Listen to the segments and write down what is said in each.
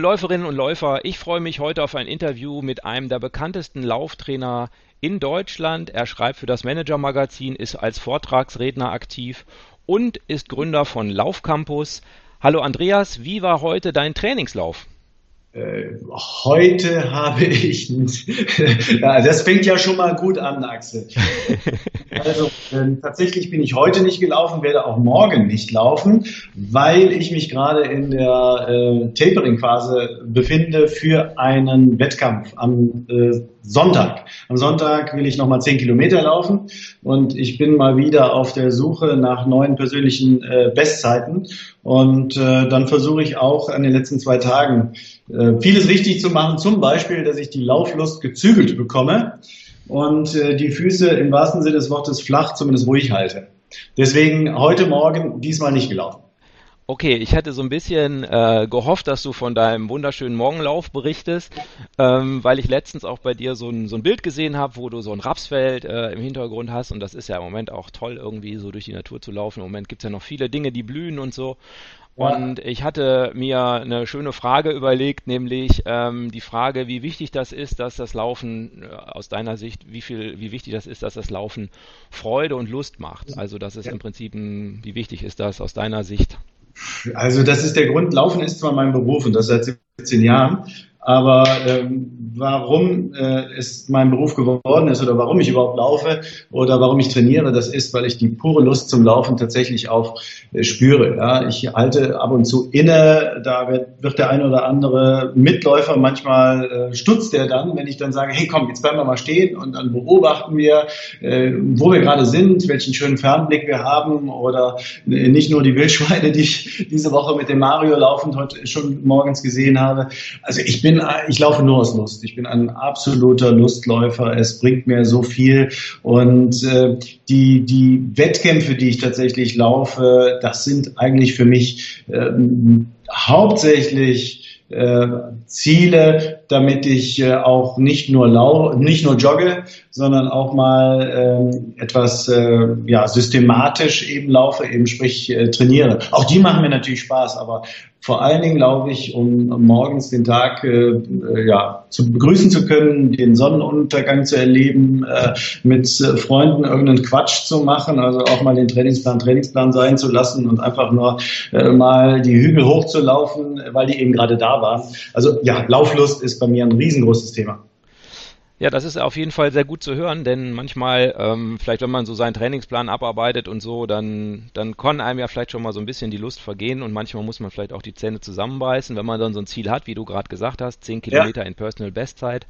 Liebe Läuferinnen und Läufer, ich freue mich heute auf ein Interview mit einem der bekanntesten Lauftrainer in Deutschland. Er schreibt für das Manager Magazin, ist als Vortragsredner aktiv und ist Gründer von Laufcampus. Hallo Andreas, wie war heute dein Trainingslauf? Äh, heute habe ich, ja, das fängt ja schon mal gut an, Axel. Also äh, tatsächlich bin ich heute nicht gelaufen, werde auch morgen nicht laufen, weil ich mich gerade in der äh, Tapering-Phase befinde für einen Wettkampf am äh, Sonntag. Am Sonntag will ich nochmal 10 Kilometer laufen und ich bin mal wieder auf der Suche nach neuen persönlichen äh, Bestzeiten und äh, dann versuche ich auch an den letzten zwei Tagen äh, vieles richtig zu machen, zum Beispiel, dass ich die Lauflust gezügelt bekomme und äh, die Füße im wahrsten Sinne des Wortes flach, zumindest ruhig halte. Deswegen heute Morgen diesmal nicht gelaufen. Okay, ich hatte so ein bisschen äh, gehofft, dass du von deinem wunderschönen Morgenlauf berichtest, ähm, weil ich letztens auch bei dir so ein, so ein Bild gesehen habe, wo du so ein Rapsfeld äh, im Hintergrund hast und das ist ja im Moment auch toll, irgendwie so durch die Natur zu laufen. Im Moment gibt es ja noch viele Dinge, die blühen und so. Und ich hatte mir eine schöne Frage überlegt, nämlich ähm, die Frage, wie wichtig das ist, dass das Laufen äh, aus deiner Sicht, wie viel, wie wichtig das ist, dass das Laufen Freude und Lust macht. Also dass es im Prinzip, wie wichtig ist das aus deiner Sicht? Also das ist der Grund. Laufen ist zwar mein Beruf und das seit 17 Jahren, aber ähm, warum äh, es mein Beruf geworden ist oder warum ich überhaupt laufe oder warum ich trainiere, das ist, weil ich die pure Lust zum Laufen tatsächlich auch äh, spüre. Ja. Ich halte ab und zu inne, da wird, wird der ein oder andere Mitläufer, manchmal äh, stutzt der dann, wenn ich dann sage, hey komm, jetzt bleiben wir mal stehen und dann beobachten wir, äh, wo wir gerade sind, welchen schönen Fernblick wir haben oder äh, nicht nur die Wildschweine, die ich diese Woche mit dem Mario laufend heute schon morgens gesehen habe. Also ich bin ich laufe nur aus Lust. Ich bin ein absoluter Lustläufer. Es bringt mir so viel. Und äh, die, die Wettkämpfe, die ich tatsächlich laufe, das sind eigentlich für mich äh, hauptsächlich äh, Ziele, damit ich äh, auch nicht nur lau nicht nur jogge, sondern auch mal äh, etwas äh, ja, systematisch eben laufe, eben sprich äh, trainiere. Auch die machen mir natürlich Spaß, aber vor allen Dingen laufe ich, um morgens den Tag äh, ja, zu begrüßen zu können, den Sonnenuntergang zu erleben, äh, mit äh, Freunden irgendeinen Quatsch zu machen, also auch mal den Trainingsplan Trainingsplan sein zu lassen und einfach nur äh, mal die Hügel hochzulaufen, weil die eben gerade da waren. Also ja, Lauflust ist bei mir ein riesengroßes Thema. Ja, das ist auf jeden Fall sehr gut zu hören, denn manchmal, ähm, vielleicht wenn man so seinen Trainingsplan abarbeitet und so, dann, dann kann einem ja vielleicht schon mal so ein bisschen die Lust vergehen und manchmal muss man vielleicht auch die Zähne zusammenbeißen, wenn man dann so ein Ziel hat, wie du gerade gesagt hast, 10 Kilometer ja. in Personal Bestzeit.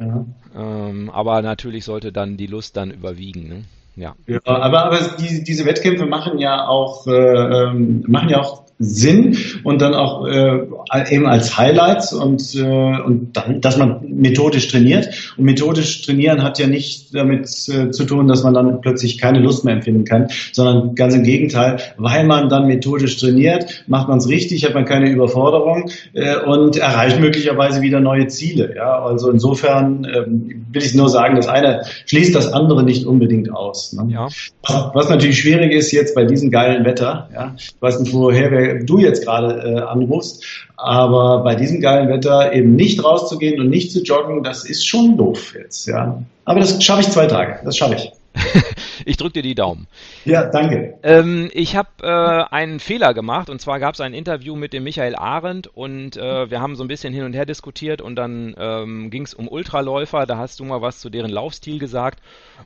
Ja. Ähm, aber natürlich sollte dann die Lust dann überwiegen. Ne? Ja. ja. aber, aber die, diese Wettkämpfe machen ja auch, äh, ähm, machen ja auch Sinn und dann auch äh, eben als Highlights und, äh, und dann, dass man methodisch trainiert. Und methodisch trainieren hat ja nicht damit äh, zu tun, dass man dann plötzlich keine Lust mehr empfinden kann, sondern ganz im Gegenteil, weil man dann methodisch trainiert, macht man es richtig, hat man keine Überforderung äh, und erreicht möglicherweise wieder neue Ziele. Ja? Also insofern äh, will ich nur sagen, das eine schließt das andere nicht unbedingt aus. Ne? Ja. Was, was natürlich schwierig ist jetzt bei diesem geilen Wetter, ja, ich weiß nicht, woher wir du jetzt gerade äh, anrufst. Aber bei diesem geilen Wetter eben nicht rauszugehen und nicht zu joggen, das ist schon doof jetzt. Ja. Aber das schaffe ich zwei Tage. Das schaffe ich. ich drücke dir die Daumen. Ja, danke. Ähm, ich habe äh, einen Fehler gemacht und zwar gab es ein Interview mit dem Michael Arendt und äh, wir haben so ein bisschen hin und her diskutiert und dann ähm, ging es um Ultraläufer. Da hast du mal was zu deren Laufstil gesagt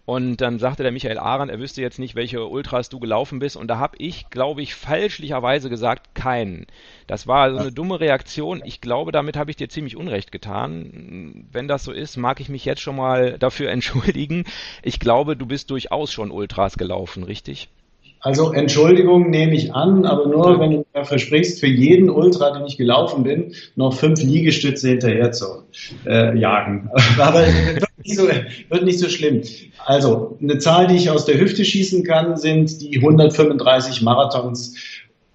und dann sagte der Michael Arendt, er wüsste jetzt nicht, welche Ultras du gelaufen bist und da habe ich, glaube ich, fälschlicherweise gesagt, keinen. Das war so eine dumme Reaktion. Ich glaube, damit habe ich dir ziemlich Unrecht getan. Wenn das so ist, mag ich mich jetzt schon mal dafür entschuldigen. Ich glaube, du bist durchaus schon Ultras gelaufen, richtig? Also Entschuldigung nehme ich an, aber nur wenn du mir versprichst, für jeden Ultra, den ich gelaufen bin, noch fünf Liegestütze hinterher zu äh, jagen. aber wird nicht, so, wird nicht so schlimm. Also eine Zahl, die ich aus der Hüfte schießen kann, sind die 135 Marathons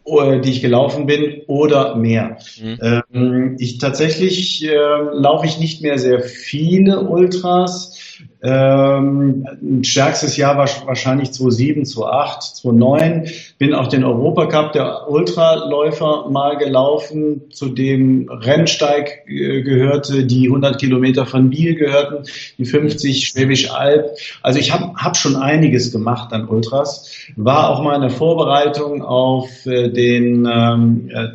die ich gelaufen bin oder mehr. Mhm. Ähm, ich tatsächlich äh, laufe ich nicht mehr sehr viele Ultras. Ähm, stärkstes Jahr war wahrscheinlich 2007, 2008, 2009. Bin auch den Europacup der Ultraläufer mal gelaufen, zu dem Rennsteig äh, gehörte, die 100 Kilometer von Biel gehörten, die 50 Schwäbisch Alb. Also ich habe hab schon einiges gemacht an Ultras. War auch mal eine Vorbereitung auf äh, den ähm, äh,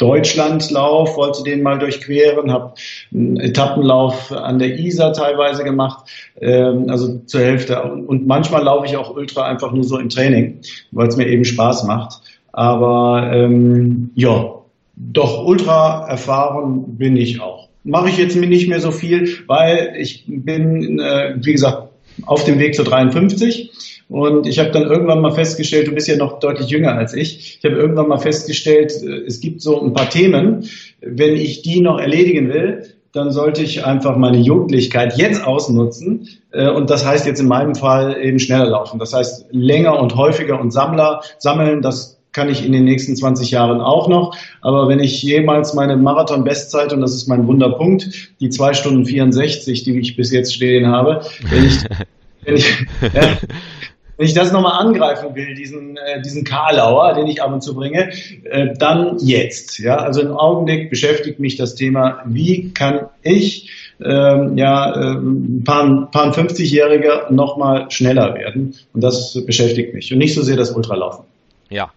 Deutschlandlauf, wollte den mal durchqueren, habe einen Etappenlauf an der Isar teilweise gemacht, ähm, also zur Hälfte. Und manchmal laufe ich auch Ultra einfach nur so im Training, weil es mir eben Spaß macht. Aber ähm, ja, doch Ultra erfahren bin ich auch. Mache ich jetzt nicht mehr so viel, weil ich bin, äh, wie gesagt, auf dem Weg zur 53 und ich habe dann irgendwann mal festgestellt, du bist ja noch deutlich jünger als ich. Ich habe irgendwann mal festgestellt, äh, es gibt so ein paar Themen, wenn ich die noch erledigen will, dann sollte ich einfach meine Jugendlichkeit jetzt ausnutzen. Äh, und das heißt jetzt in meinem Fall eben schneller laufen. Das heißt länger und häufiger und Sammler sammeln. Das kann ich in den nächsten 20 Jahren auch noch. Aber wenn ich jemals meine Marathon-Bestzeit, und das ist mein Wunderpunkt, die zwei Stunden 64, die ich bis jetzt stehen habe, wenn ich, wenn ich, ja, wenn ich das nochmal angreifen will, diesen, äh, diesen Karlauer, den ich ab und zu bringe, äh, dann jetzt. Ja? Also im Augenblick beschäftigt mich das Thema, wie kann ich ähm, ja, äh, ein paar, paar 50-Jähriger nochmal schneller werden. Und das beschäftigt mich. Und nicht so sehr das Ultralaufen. Ja,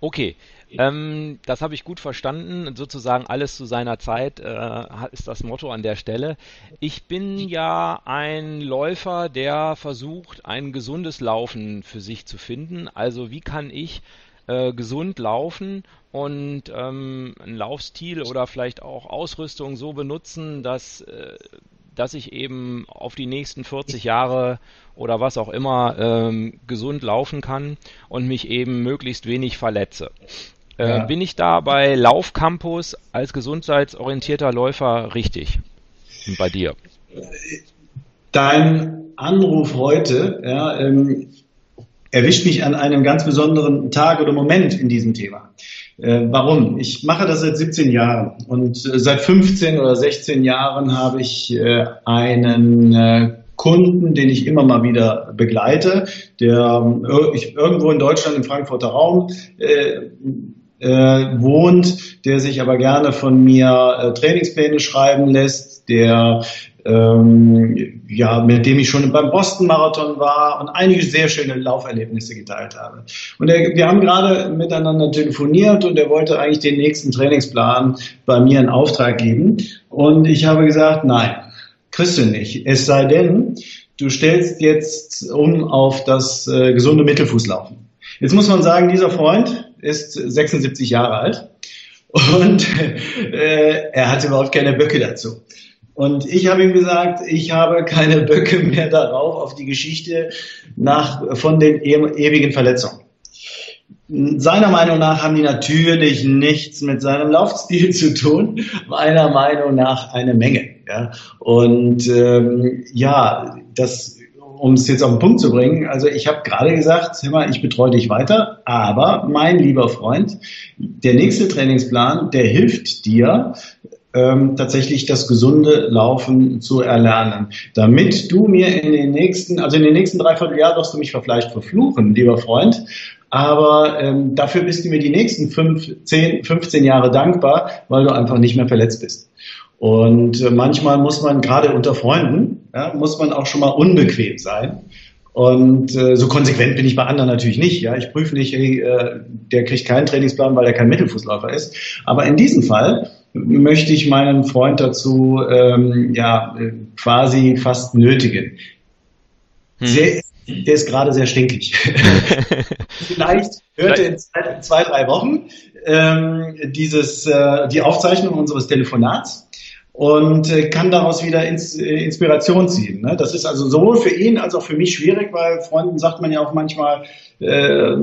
okay. Ähm, das habe ich gut verstanden. Sozusagen alles zu seiner Zeit äh, ist das Motto an der Stelle. Ich bin ja ein Läufer, der versucht, ein gesundes Laufen für sich zu finden. Also wie kann ich äh, gesund laufen und ähm, einen Laufstil oder vielleicht auch Ausrüstung so benutzen, dass äh, dass ich eben auf die nächsten 40 Jahre oder was auch immer ähm, gesund laufen kann und mich eben möglichst wenig verletze. Äh, ja. Bin ich da bei Laufcampus als gesundheitsorientierter Läufer richtig? Und bei dir? Dein Anruf heute ja, ähm, erwischt mich an einem ganz besonderen Tag oder Moment in diesem Thema. Äh, warum? Ich mache das seit 17 Jahren und äh, seit 15 oder 16 Jahren habe ich äh, einen äh, Kunden, den ich immer mal wieder begleite, der äh, ich, irgendwo in Deutschland im Frankfurter Raum äh, wohnt, der sich aber gerne von mir Trainingspläne schreiben lässt, der ähm, ja, mit dem ich schon beim Boston Marathon war und einige sehr schöne Lauferlebnisse geteilt habe. Und er, wir haben gerade miteinander telefoniert und er wollte eigentlich den nächsten Trainingsplan bei mir in Auftrag geben. Und ich habe gesagt, nein, kriegst du nicht. Es sei denn, du stellst jetzt um auf das äh, gesunde Mittelfußlaufen. Jetzt muss man sagen, dieser Freund, ist 76 Jahre alt und äh, er hat überhaupt keine Böcke dazu. Und ich habe ihm gesagt, ich habe keine Böcke mehr darauf, auf die Geschichte nach, von den e ewigen Verletzungen. Seiner Meinung nach haben die natürlich nichts mit seinem Laufstil zu tun, meiner Meinung nach eine Menge. Ja? Und ähm, ja, das um es jetzt auf den Punkt zu bringen, also ich habe gerade gesagt, hör mal, ich betreue dich weiter, aber mein lieber Freund, der nächste Trainingsplan, der hilft dir, ähm, tatsächlich das gesunde Laufen zu erlernen. Damit du mir in den nächsten, also in den nächsten dreiviertel Jahren wirst du mich vielleicht verfluchen, lieber Freund, aber ähm, dafür bist du mir die nächsten fünf, zehn, 15 Jahre dankbar, weil du einfach nicht mehr verletzt bist. Und äh, manchmal muss man gerade unter Freunden, ja, muss man auch schon mal unbequem sein. Und äh, so konsequent bin ich bei anderen natürlich nicht. Ja, ich prüfe nicht, hey, äh, der kriegt keinen Trainingsplan, weil er kein Mittelfußläufer ist. Aber in diesem Fall möchte ich meinen Freund dazu ähm, ja quasi fast nötigen. Hm. Sehr, der ist gerade sehr stinkig. Vielleicht hört er in zwei, zwei drei Wochen ähm, dieses, äh, die Aufzeichnung unseres Telefonats und äh, kann daraus wieder äh, Inspiration ziehen. Ne? Das ist also sowohl für ihn als auch für mich schwierig, weil Freunden sagt man ja auch manchmal, äh,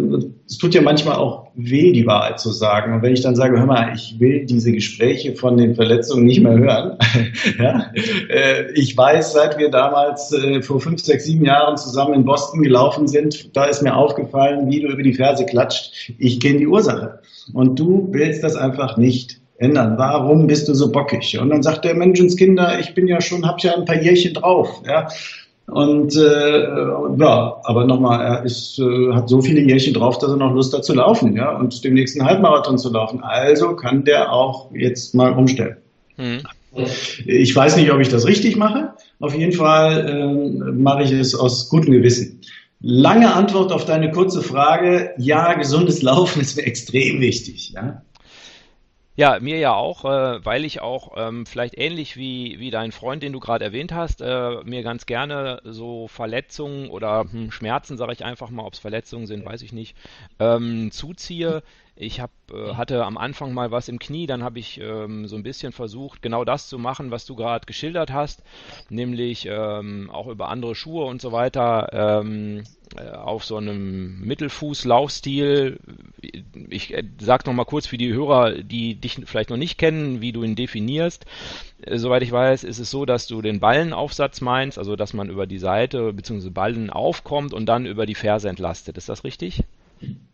es tut ja manchmal auch weh, die Wahrheit zu sagen. Und wenn ich dann sage, hör mal, ich will diese Gespräche von den Verletzungen nicht mehr hören. ja? äh, ich weiß, seit wir damals äh, vor fünf, sechs, sieben Jahren zusammen in Boston gelaufen sind, da ist mir aufgefallen, wie du über die Ferse klatscht. Ich kenne die Ursache. Und du willst das einfach nicht ändern. Warum bist du so bockig? Und dann sagt der Menschenskinder, ich bin ja schon, hab ja ein paar Jährchen drauf. Ja. Und äh, ja, aber nochmal, er ist, äh, hat so viele Jährchen drauf, dass er noch Lust hat zu laufen, ja, und dem nächsten Halbmarathon zu laufen. Also kann der auch jetzt mal umstellen. Hm. Ich weiß nicht, ob ich das richtig mache. Auf jeden Fall äh, mache ich es aus gutem Gewissen. Lange Antwort auf deine kurze Frage. Ja, gesundes Laufen ist mir extrem wichtig. Ja? Ja, mir ja auch, äh, weil ich auch ähm, vielleicht ähnlich wie, wie dein Freund, den du gerade erwähnt hast, äh, mir ganz gerne so Verletzungen oder hm, Schmerzen, sage ich einfach mal, ob es Verletzungen sind, weiß ich nicht, ähm, zuziehe. Ich hab, äh, hatte am Anfang mal was im Knie, dann habe ich ähm, so ein bisschen versucht, genau das zu machen, was du gerade geschildert hast, nämlich ähm, auch über andere Schuhe und so weiter ähm, äh, auf so einem Mittelfuß-Laufstil. Ich äh, sag noch mal kurz für die Hörer, die dich vielleicht noch nicht kennen, wie du ihn definierst. Äh, soweit ich weiß, ist es so, dass du den Ballenaufsatz meinst, also dass man über die Seite bzw. Ballen aufkommt und dann über die Ferse entlastet. Ist das richtig?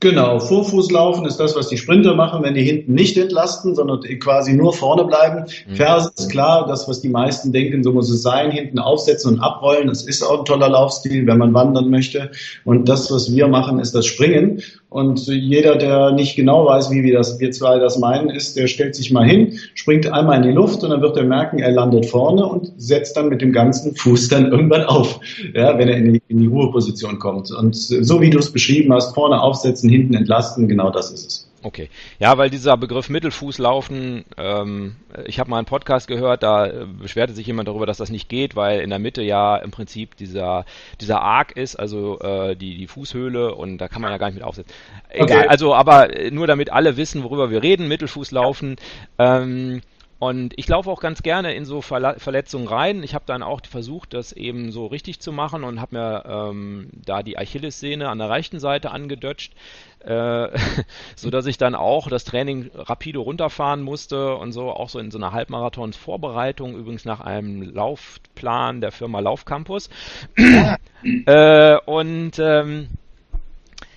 Genau, Vorfußlaufen ist das, was die Sprinter machen, wenn die hinten nicht entlasten, sondern quasi nur vorne bleiben. Mhm. Ferse ist klar, das, was die meisten denken, so muss es sein, hinten aufsetzen und abrollen. Das ist auch ein toller Laufstil, wenn man wandern möchte. Und das, was wir machen, ist das Springen. Und jeder, der nicht genau weiß, wie wir, das, wir zwei das meinen, ist, der stellt sich mal hin, springt einmal in die Luft und dann wird er merken, er landet vorne und setzt dann mit dem ganzen Fuß dann irgendwann auf, ja, wenn er in die, in die Ruheposition kommt. Und so wie du es beschrieben hast, vorne aufsetzen, hinten entlasten, genau das ist es. Okay. Ja, weil dieser Begriff Mittelfußlaufen, ähm, ich habe mal einen Podcast gehört, da äh, beschwerte sich jemand darüber, dass das nicht geht, weil in der Mitte ja im Prinzip dieser, dieser Arc ist, also äh, die, die Fußhöhle und da kann man ja gar nicht mit aufsetzen. Egal, okay. also aber nur damit alle wissen, worüber wir reden, Mittelfußlaufen. Ähm, und ich laufe auch ganz gerne in so Verla Verletzungen rein. Ich habe dann auch versucht, das eben so richtig zu machen und habe mir ähm, da die Achillessehne an der rechten Seite angedutscht, äh, sodass ich dann auch das Training rapide runterfahren musste und so, auch so in so einer Halbmarathons-Vorbereitung, übrigens nach einem Laufplan der Firma Laufcampus. äh, und ähm,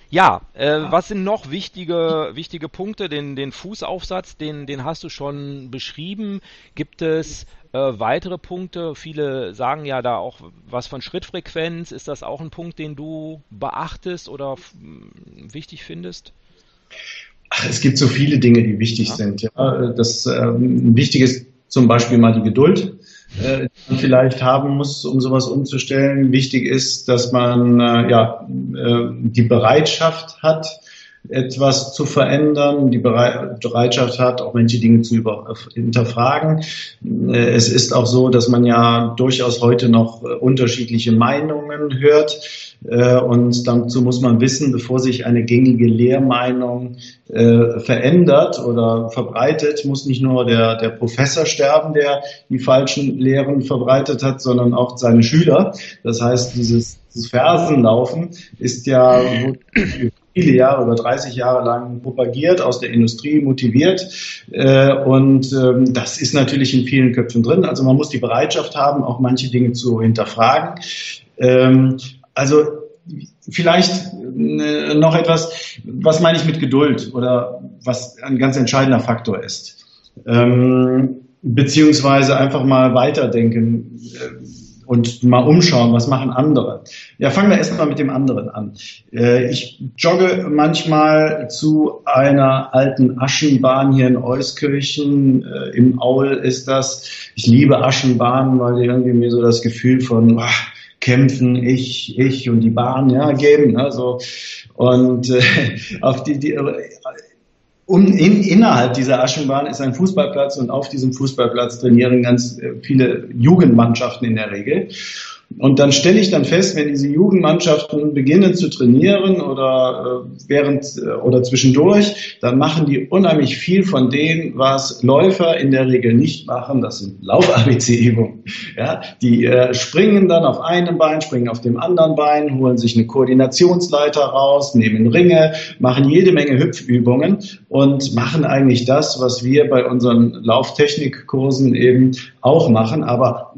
ja, äh, was sind noch wichtige, wichtige Punkte? Den, den Fußaufsatz, den, den hast du schon beschrieben. Gibt es äh, weitere Punkte? Viele sagen ja da auch was von Schrittfrequenz. Ist das auch ein Punkt, den du beachtest oder wichtig findest? Ach, es gibt so viele Dinge, die wichtig ja. sind. Ja. Das ähm, wichtig ist zum Beispiel mal die Geduld äh, man vielleicht haben muss, um sowas umzustellen. Wichtig ist, dass man äh, ja, äh, die Bereitschaft hat, etwas zu verändern, die Bereitschaft hat, auch manche Dinge zu über, hinterfragen. Äh, es ist auch so, dass man ja durchaus heute noch äh, unterschiedliche Meinungen hört. Äh, und dazu muss man wissen, bevor sich eine gängige Lehrmeinung verändert oder verbreitet, muss nicht nur der, der Professor sterben, der die falschen Lehren verbreitet hat, sondern auch seine Schüler. Das heißt, dieses, dieses Fersenlaufen ist ja viele Jahre, über 30 Jahre lang propagiert, aus der Industrie motiviert. Äh, und ähm, das ist natürlich in vielen Köpfen drin. Also man muss die Bereitschaft haben, auch manche Dinge zu hinterfragen. Ähm, also vielleicht äh, noch etwas, was meine ich mit Geduld oder was ein ganz entscheidender Faktor ist. Ähm, beziehungsweise einfach mal weiterdenken und mal umschauen, was machen andere. Ja, fangen wir erstmal mit dem anderen an. Äh, ich jogge manchmal zu einer alten Aschenbahn hier in Euskirchen. Äh, Im Aul ist das. Ich liebe Aschenbahnen, weil die irgendwie mir so das Gefühl von ach, Kämpfen, ich, ich und die Bahn ja, geben. Ne, so. Und äh, auf die, die um, in, innerhalb dieser Aschenbahn ist ein Fußballplatz und auf diesem Fußballplatz trainieren ganz äh, viele Jugendmannschaften in der Regel. Und dann stelle ich dann fest, wenn diese Jugendmannschaften beginnen zu trainieren oder äh, während äh, oder zwischendurch, dann machen die unheimlich viel von dem, was Läufer in der Regel nicht machen. Das sind Lauf-ABC-Übungen. Ja, die äh, springen dann auf einem Bein, springen auf dem anderen Bein, holen sich eine Koordinationsleiter raus, nehmen Ringe, machen jede Menge Hüpfübungen und machen eigentlich das, was wir bei unseren Lauftechnikkursen eben auch machen. Aber,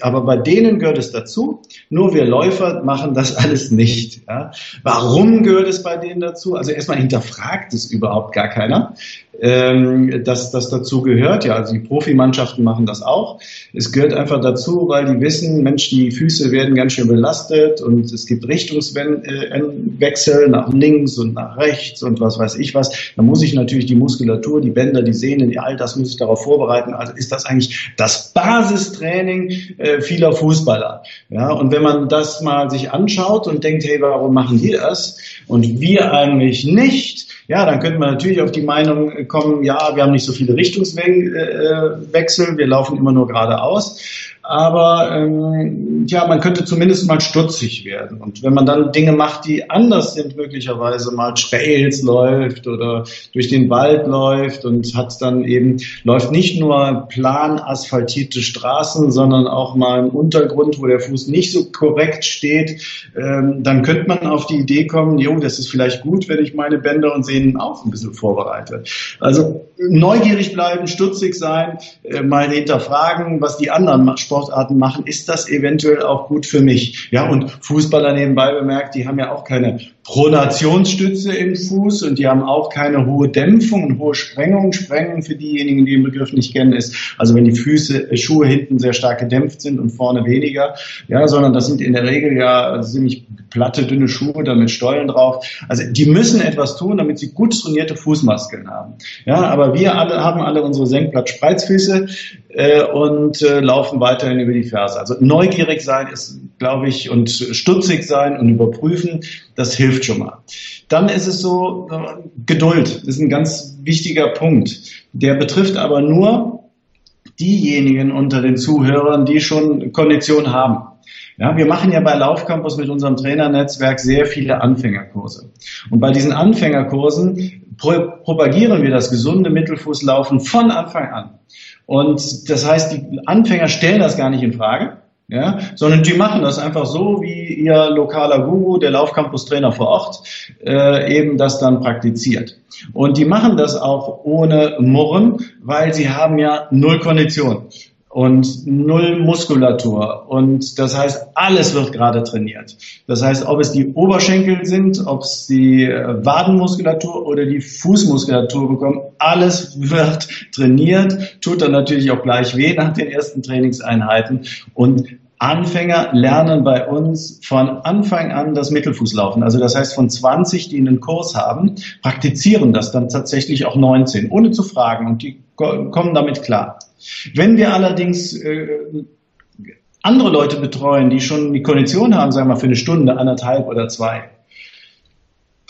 aber bei denen gehört es dazu, dazu. Nur wir Läufer machen das alles nicht. Ja. Warum gehört es bei denen dazu? Also erstmal hinterfragt es überhaupt gar keiner ähm, dass das dazu gehört. Ja, also die Profimannschaften machen das auch. Es gehört einfach dazu, weil die wissen, Mensch, die Füße werden ganz schön belastet und es gibt Richtungswechsel nach links und nach rechts und was weiß ich was. Da muss ich natürlich die Muskulatur, die Bänder, die Sehnen, all das muss ich darauf vorbereiten. Also ist das eigentlich das Basistraining äh, vieler Fußballer. Ja, und wenn man das mal sich anschaut und denkt, hey, warum machen die das und wir eigentlich nicht? Ja, dann könnte man natürlich auf die Meinung kommen, ja, wir haben nicht so viele Richtungswechsel, wir laufen immer nur geradeaus aber ähm, ja, man könnte zumindest mal stutzig werden. Und wenn man dann Dinge macht, die anders sind, möglicherweise mal Trails läuft oder durch den Wald läuft und hat dann eben, läuft nicht nur plan asphaltierte Straßen, sondern auch mal im Untergrund, wo der Fuß nicht so korrekt steht, ähm, dann könnte man auf die Idee kommen, jo, das ist vielleicht gut, wenn ich meine Bänder und Sehnen auch ein bisschen vorbereite. Also neugierig bleiben, stutzig sein, äh, mal hinterfragen, was die anderen Sport Sportarten machen, ist das eventuell auch gut für mich? Ja, und Fußballer nebenbei bemerkt, die haben ja auch keine Pronationsstütze im Fuß und die haben auch keine hohe Dämpfung und hohe Sprengung. Sprengung für diejenigen, die den Begriff nicht kennen, ist, also wenn die Füße, äh, Schuhe hinten sehr stark gedämpft sind und vorne weniger, ja, sondern das sind in der Regel ja ziemlich platte, dünne Schuhe, da mit Stollen drauf. Also die müssen etwas tun, damit sie gut trainierte Fußmaskeln haben. Ja, aber wir alle haben alle unsere Senkblatt-Spreizfüße äh, und äh, laufen weiterhin über die Ferse. Also neugierig sein ist, glaube ich, und stutzig sein und überprüfen, das hilft schon mal. Dann ist es so, äh, Geduld ist ein ganz wichtiger Punkt. Der betrifft aber nur diejenigen unter den Zuhörern, die schon Kondition haben. Ja, wir machen ja bei Laufcampus mit unserem Trainernetzwerk sehr viele Anfängerkurse. Und bei diesen Anfängerkursen pro propagieren wir das gesunde Mittelfußlaufen von Anfang an. Und das heißt, die Anfänger stellen das gar nicht in Frage, ja, sondern die machen das einfach so, wie ihr lokaler Guru, der Laufcampus-Trainer vor Ort, äh, eben das dann praktiziert. Und die machen das auch ohne Murren, weil sie haben ja null Kondition und null Muskulatur. Und das heißt, alles wird gerade trainiert. Das heißt, ob es die Oberschenkel sind, ob es die äh, Wadenmuskulatur oder die Fußmuskulatur bekommen, alles wird trainiert, tut dann natürlich auch gleich weh nach den ersten Trainingseinheiten. Und Anfänger lernen bei uns von Anfang an das Mittelfußlaufen. Also das heißt, von 20, die einen Kurs haben, praktizieren das dann tatsächlich auch 19, ohne zu fragen. Und die kommen damit klar. Wenn wir allerdings äh, andere Leute betreuen, die schon die Kondition haben, sagen wir mal für eine Stunde, anderthalb oder zwei,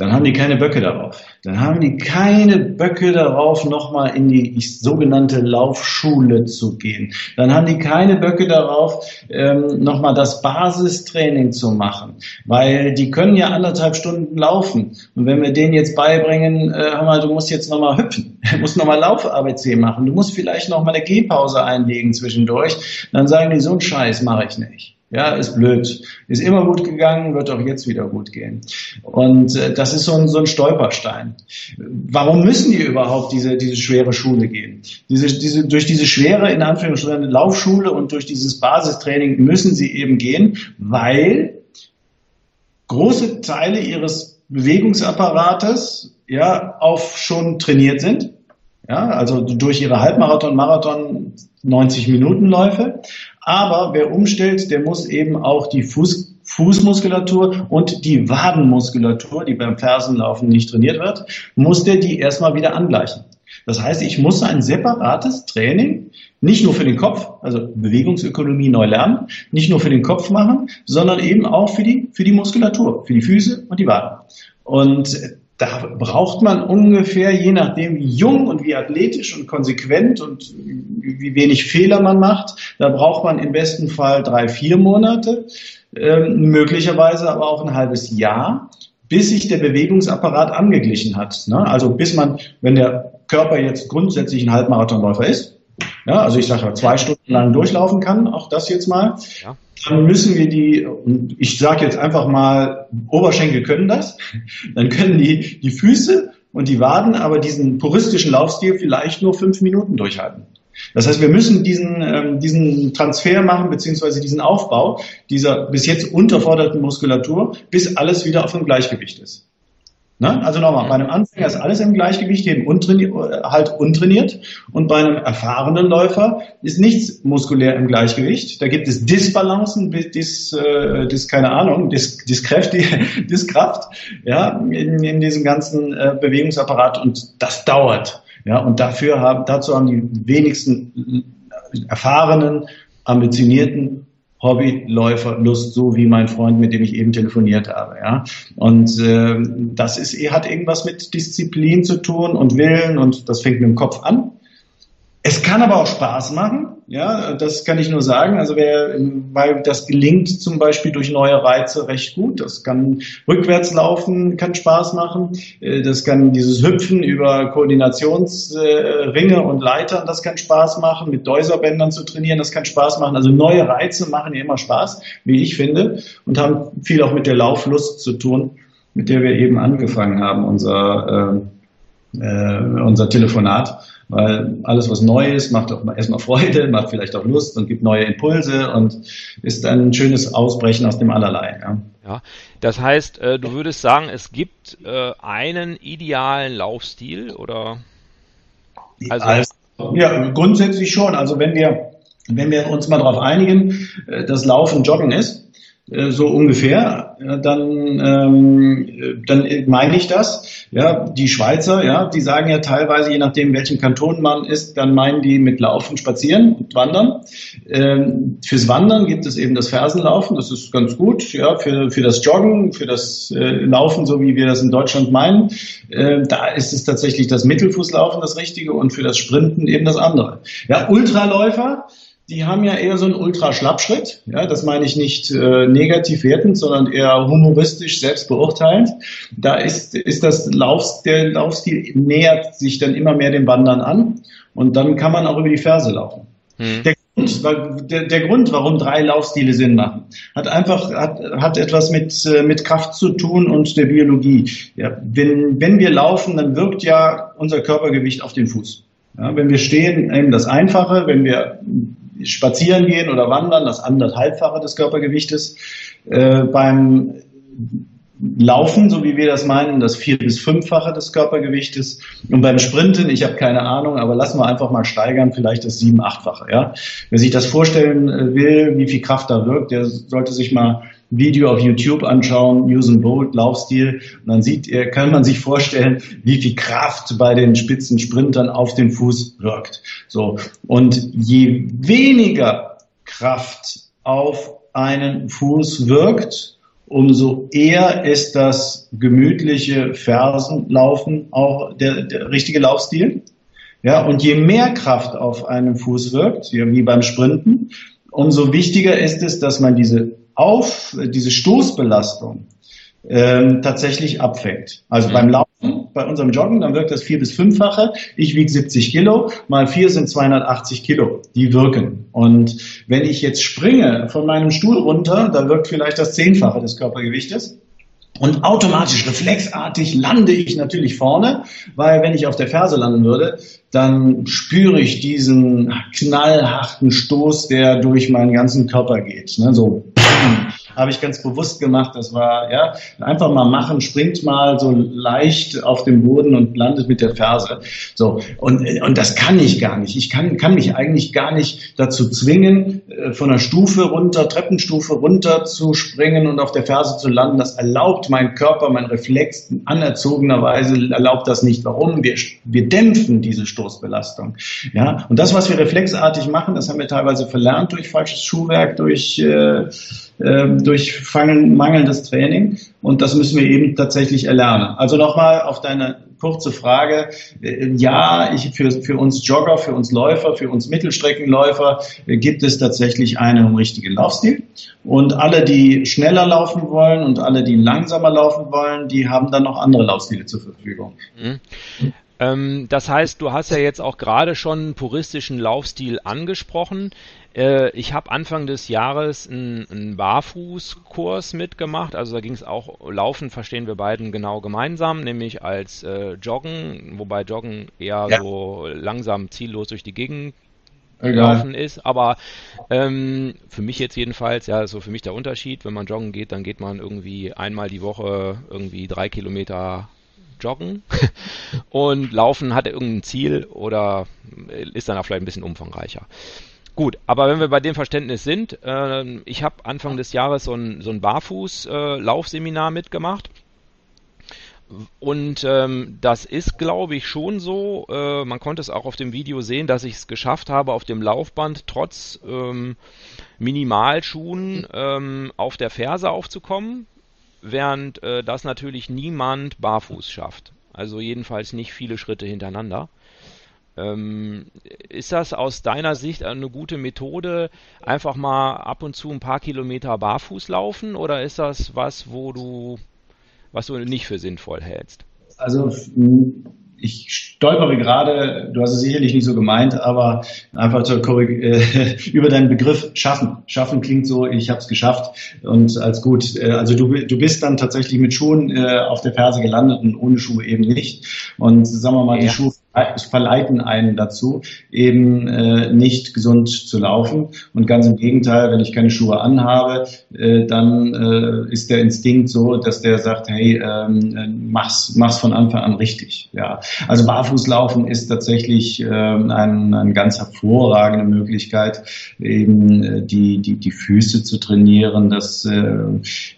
dann haben die keine Böcke darauf. Dann haben die keine Böcke darauf, nochmal in die sogenannte Laufschule zu gehen. Dann haben die keine Böcke darauf, ähm, nochmal das Basistraining zu machen, weil die können ja anderthalb Stunden laufen. Und wenn wir denen jetzt beibringen, äh, hör mal, du musst jetzt nochmal hüpfen, du musst nochmal Lauf-ABC machen, du musst vielleicht nochmal eine Gehpause einlegen zwischendurch, dann sagen die, so einen Scheiß mache ich nicht. Ja, ist blöd. Ist immer gut gegangen, wird auch jetzt wieder gut gehen. Und äh, das ist so ein, so ein Stolperstein. Warum müssen die überhaupt diese, diese schwere Schule gehen? Diese, diese, durch diese schwere, in Anführungsstrichen, Laufschule und durch dieses Basistraining müssen sie eben gehen, weil große Teile ihres Bewegungsapparates ja auf schon trainiert sind. Ja, also durch ihre Halbmarathon, Marathon, 90 Minuten Läufe. Aber wer umstellt, der muss eben auch die Fuß, Fußmuskulatur und die Wadenmuskulatur, die beim Fersenlaufen nicht trainiert wird, muss der die erstmal wieder angleichen. Das heißt, ich muss ein separates Training nicht nur für den Kopf, also Bewegungsökonomie neu lernen, nicht nur für den Kopf machen, sondern eben auch für die, für die Muskulatur, für die Füße und die Waden. Und da braucht man ungefähr, je nachdem wie jung und wie athletisch und konsequent und wie wenig Fehler man macht, da braucht man im besten Fall drei, vier Monate, äh, möglicherweise aber auch ein halbes Jahr, bis sich der Bewegungsapparat angeglichen hat. Ne? Also bis man, wenn der Körper jetzt grundsätzlich ein Halbmarathonläufer ist, ja, also ich sage zwei Stunden lang durchlaufen kann, auch das jetzt mal, ja. dann müssen wir die, ich sage jetzt einfach mal, Oberschenkel können das, dann können die, die Füße und die Waden aber diesen puristischen Laufstil vielleicht nur fünf Minuten durchhalten. Das heißt, wir müssen diesen, ähm, diesen Transfer machen, beziehungsweise diesen Aufbau dieser bis jetzt unterforderten Muskulatur, bis alles wieder auf dem Gleichgewicht ist. Ne? Also nochmal, bei einem Anfänger ist alles im Gleichgewicht, eben untrainiert, halt untrainiert. Und bei einem erfahrenen Läufer ist nichts muskulär im Gleichgewicht. Da gibt es Disbalancen, Dis, äh, Dis keine Ahnung, Dis, Diskräft, Diskraft, ja, in, in diesem ganzen äh, Bewegungsapparat. Und das dauert. Ja, und dafür haben, dazu haben die wenigsten erfahrenen, ambitionierten Hobbyläufer Lust, so wie mein Freund, mit dem ich eben telefoniert habe. Ja? Und äh, das ist, hat irgendwas mit Disziplin zu tun und Willen und das fängt mit dem Kopf an. Es kann aber auch Spaß machen, ja, das kann ich nur sagen. Also wer, weil das gelingt zum Beispiel durch neue Reize recht gut. Das kann rückwärts laufen, kann Spaß machen. Äh, das kann dieses Hüpfen über Koordinationsringe und Leitern, das kann Spaß machen. Mit Deuserbändern zu trainieren, das kann Spaß machen. Also neue Reize machen ja immer Spaß, wie ich finde, und haben viel auch mit der Lauflust zu tun, mit der wir eben angefangen haben, unser, äh, äh, unser Telefonat weil alles, was neu ist, macht auch erstmal Freude, macht vielleicht auch Lust und gibt neue Impulse und ist ein schönes Ausbrechen aus dem Allerlei. Ja, ja das heißt, äh, du würdest sagen, es gibt äh, einen idealen Laufstil oder? Also, also, ja, grundsätzlich schon. Also wenn wir, wenn wir uns mal darauf einigen, äh, dass Laufen Joggen ist, so ungefähr, dann, ähm, dann meine ich das. Ja, die Schweizer, ja, die sagen ja teilweise, je nachdem, welchem Kanton man ist, dann meinen die mit Laufen, Spazieren und Wandern. Ähm, fürs Wandern gibt es eben das Fersenlaufen, das ist ganz gut. Ja, für, für das Joggen, für das äh, Laufen, so wie wir das in Deutschland meinen, äh, da ist es tatsächlich das Mittelfußlaufen das Richtige und für das Sprinten eben das andere. Ja, Ultraläufer, die haben ja eher so einen Ultraschlappschritt. Ja, das meine ich nicht äh, negativ wertend, sondern eher humoristisch selbst beurteilend. Da ist, ist das Lauf, der Laufstil nähert sich dann immer mehr dem Wandern an und dann kann man auch über die Ferse laufen. Hm. Der, Grund, der, der, Grund, warum drei Laufstile Sinn machen, hat einfach hat, hat etwas mit, äh, mit Kraft zu tun und der Biologie. Ja, wenn, wenn wir laufen, dann wirkt ja unser Körpergewicht auf den Fuß. Ja, wenn wir stehen, eben das Einfache, wenn wir spazieren gehen oder wandern, das anderthalbfache des Körpergewichtes. Äh, beim Laufen, so wie wir das meinen, das vier- bis fünffache des Körpergewichtes. Und beim Sprinten, ich habe keine Ahnung, aber lassen wir einfach mal steigern, vielleicht das sieben-, achtfache. Ja? Wer sich das vorstellen äh, will, wie viel Kraft da wirkt, der sollte sich mal Video auf YouTube anschauen, Usain Bolt, Laufstil, und dann sieht ihr, kann man sich vorstellen, wie viel Kraft bei den Spitzensprintern auf den Fuß wirkt. So. Und je weniger Kraft auf einen Fuß wirkt, umso eher ist das gemütliche Fersenlaufen auch der, der richtige Laufstil. Ja, und je mehr Kraft auf einen Fuß wirkt, wie beim Sprinten, umso wichtiger ist es, dass man diese auf diese Stoßbelastung ähm, tatsächlich abfängt. Also mhm. beim Laufen, bei unserem Joggen, dann wirkt das vier- bis fünffache. Ich wiege 70 Kilo, mal vier sind 280 Kilo. Die wirken. Und wenn ich jetzt springe von meinem Stuhl runter, dann wirkt vielleicht das Zehnfache des Körpergewichtes. Und automatisch, reflexartig lande ich natürlich vorne, weil wenn ich auf der Ferse landen würde, dann spüre ich diesen knallharten Stoß, der durch meinen ganzen Körper geht. Ne? So habe ich ganz bewusst gemacht. Das war, ja, einfach mal machen, springt mal so leicht auf dem Boden und landet mit der Ferse. So. Und, und das kann ich gar nicht. Ich kann, kann mich eigentlich gar nicht dazu zwingen, äh, von einer Stufe runter, Treppenstufe runter zu springen und auf der Ferse zu landen. Das erlaubt mein Körper, mein Reflex anerzogenerweise erlaubt das nicht. Warum? Wir, wir dämpfen diese Stoßbelastung. Ja, und das, was wir reflexartig machen, das haben wir teilweise verlernt durch falsches Schuhwerk, durch äh, durch mangelndes Training. Und das müssen wir eben tatsächlich erlernen. Also nochmal auf deine kurze Frage. Äh, ja, ich, für, für uns Jogger, für uns Läufer, für uns Mittelstreckenläufer äh, gibt es tatsächlich einen richtigen Laufstil. Und alle, die schneller laufen wollen und alle, die langsamer laufen wollen, die haben dann noch andere Laufstile zur Verfügung. Mhm. Ähm, das heißt, du hast ja jetzt auch gerade schon einen puristischen Laufstil angesprochen. Äh, ich habe Anfang des Jahres einen, einen Barfußkurs mitgemacht. Also da ging es auch, Laufen verstehen wir beiden genau gemeinsam, nämlich als äh, Joggen, wobei Joggen eher ja. so langsam ziellos durch die Gegend Egal. Laufen ist. Aber ähm, für mich jetzt jedenfalls, ja, so für mich der Unterschied, wenn man joggen geht, dann geht man irgendwie einmal die Woche irgendwie drei Kilometer joggen und laufen hat irgendein Ziel oder ist dann auch vielleicht ein bisschen umfangreicher. Gut, aber wenn wir bei dem Verständnis sind, äh, ich habe Anfang des Jahres so ein, so ein Barfuß-Laufseminar äh, mitgemacht. Und ähm, das ist, glaube ich, schon so. Äh, man konnte es auch auf dem Video sehen, dass ich es geschafft habe, auf dem Laufband trotz ähm, Minimalschuhen ähm, auf der Ferse aufzukommen, während äh, das natürlich niemand barfuß schafft. Also jedenfalls nicht viele Schritte hintereinander. Ähm, ist das aus deiner Sicht eine gute Methode, einfach mal ab und zu ein paar Kilometer barfuß laufen oder ist das was, wo du, was du nicht für sinnvoll hältst? Also ich stolpere gerade, du hast es sicherlich nicht so gemeint, aber einfach zur äh, über deinen Begriff schaffen. Schaffen klingt so, ich habe es geschafft und als gut. Äh, also du, du bist dann tatsächlich mit Schuhen äh, auf der Ferse gelandet und ohne Schuhe eben nicht. Und sagen wir mal, ja. die Schuhe verleiten einen dazu, eben äh, nicht gesund zu laufen. Und ganz im Gegenteil, wenn ich keine Schuhe anhabe, äh, dann äh, ist der Instinkt so, dass der sagt, hey, ähm, mach's, mach's von Anfang an richtig. Ja, also Barfußlaufen ist tatsächlich äh, ein, eine ganz hervorragende Möglichkeit, eben äh, die, die, die Füße zu trainieren, das, äh,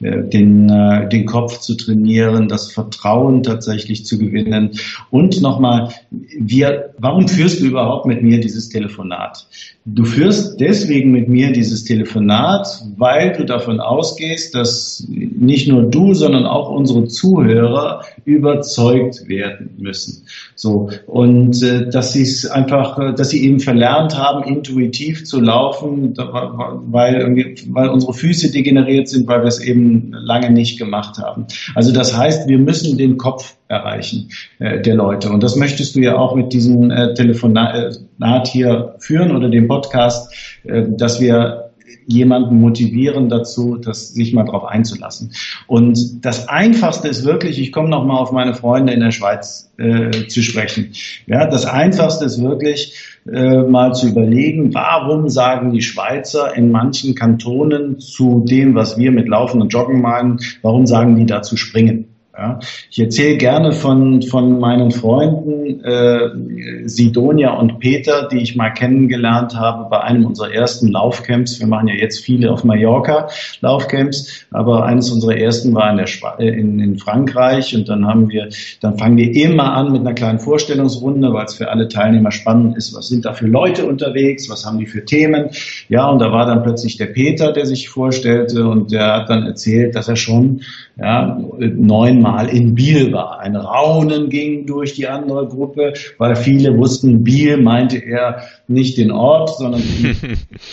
äh den, äh, den Kopf zu trainieren, das Vertrauen tatsächlich zu gewinnen und nochmal wir, warum führst du überhaupt mit mir dieses Telefonat? Du führst deswegen mit mir dieses Telefonat, weil du davon ausgehst, dass nicht nur du, sondern auch unsere Zuhörer überzeugt werden müssen. So und äh, dass sie es einfach, äh, dass sie eben verlernt haben, intuitiv zu laufen, weil weil unsere Füße degeneriert sind, weil wir es eben lange nicht gemacht haben. Also das heißt, wir müssen den Kopf erreichen äh, der Leute und das möchtest du ja auch mit diesem äh, Telefonat hier führen oder dem Podcast, äh, dass wir jemanden motivieren dazu, das, sich mal darauf einzulassen. Und das Einfachste ist wirklich, ich komme nochmal auf meine Freunde in der Schweiz äh, zu sprechen. Ja, das Einfachste ist wirklich, äh, mal zu überlegen, warum sagen die Schweizer in manchen Kantonen zu dem, was wir mit Laufen und Joggen meinen, warum sagen die dazu springen? Ja, ich erzähle gerne von, von meinen Freunden äh, Sidonia und Peter, die ich mal kennengelernt habe bei einem unserer ersten Laufcamps. Wir machen ja jetzt viele auf Mallorca Laufcamps, aber eines unserer ersten war in, der äh, in, in Frankreich und dann haben wir, dann fangen wir immer an mit einer kleinen Vorstellungsrunde, weil es für alle Teilnehmer spannend ist, was sind da für Leute unterwegs, was haben die für Themen. Ja, und da war dann plötzlich der Peter, der sich vorstellte und der hat dann erzählt, dass er schon ja, neunmal in Biel war. Ein Raunen ging durch die andere Gruppe, weil viele wussten, Biel meinte er nicht den Ort, sondern die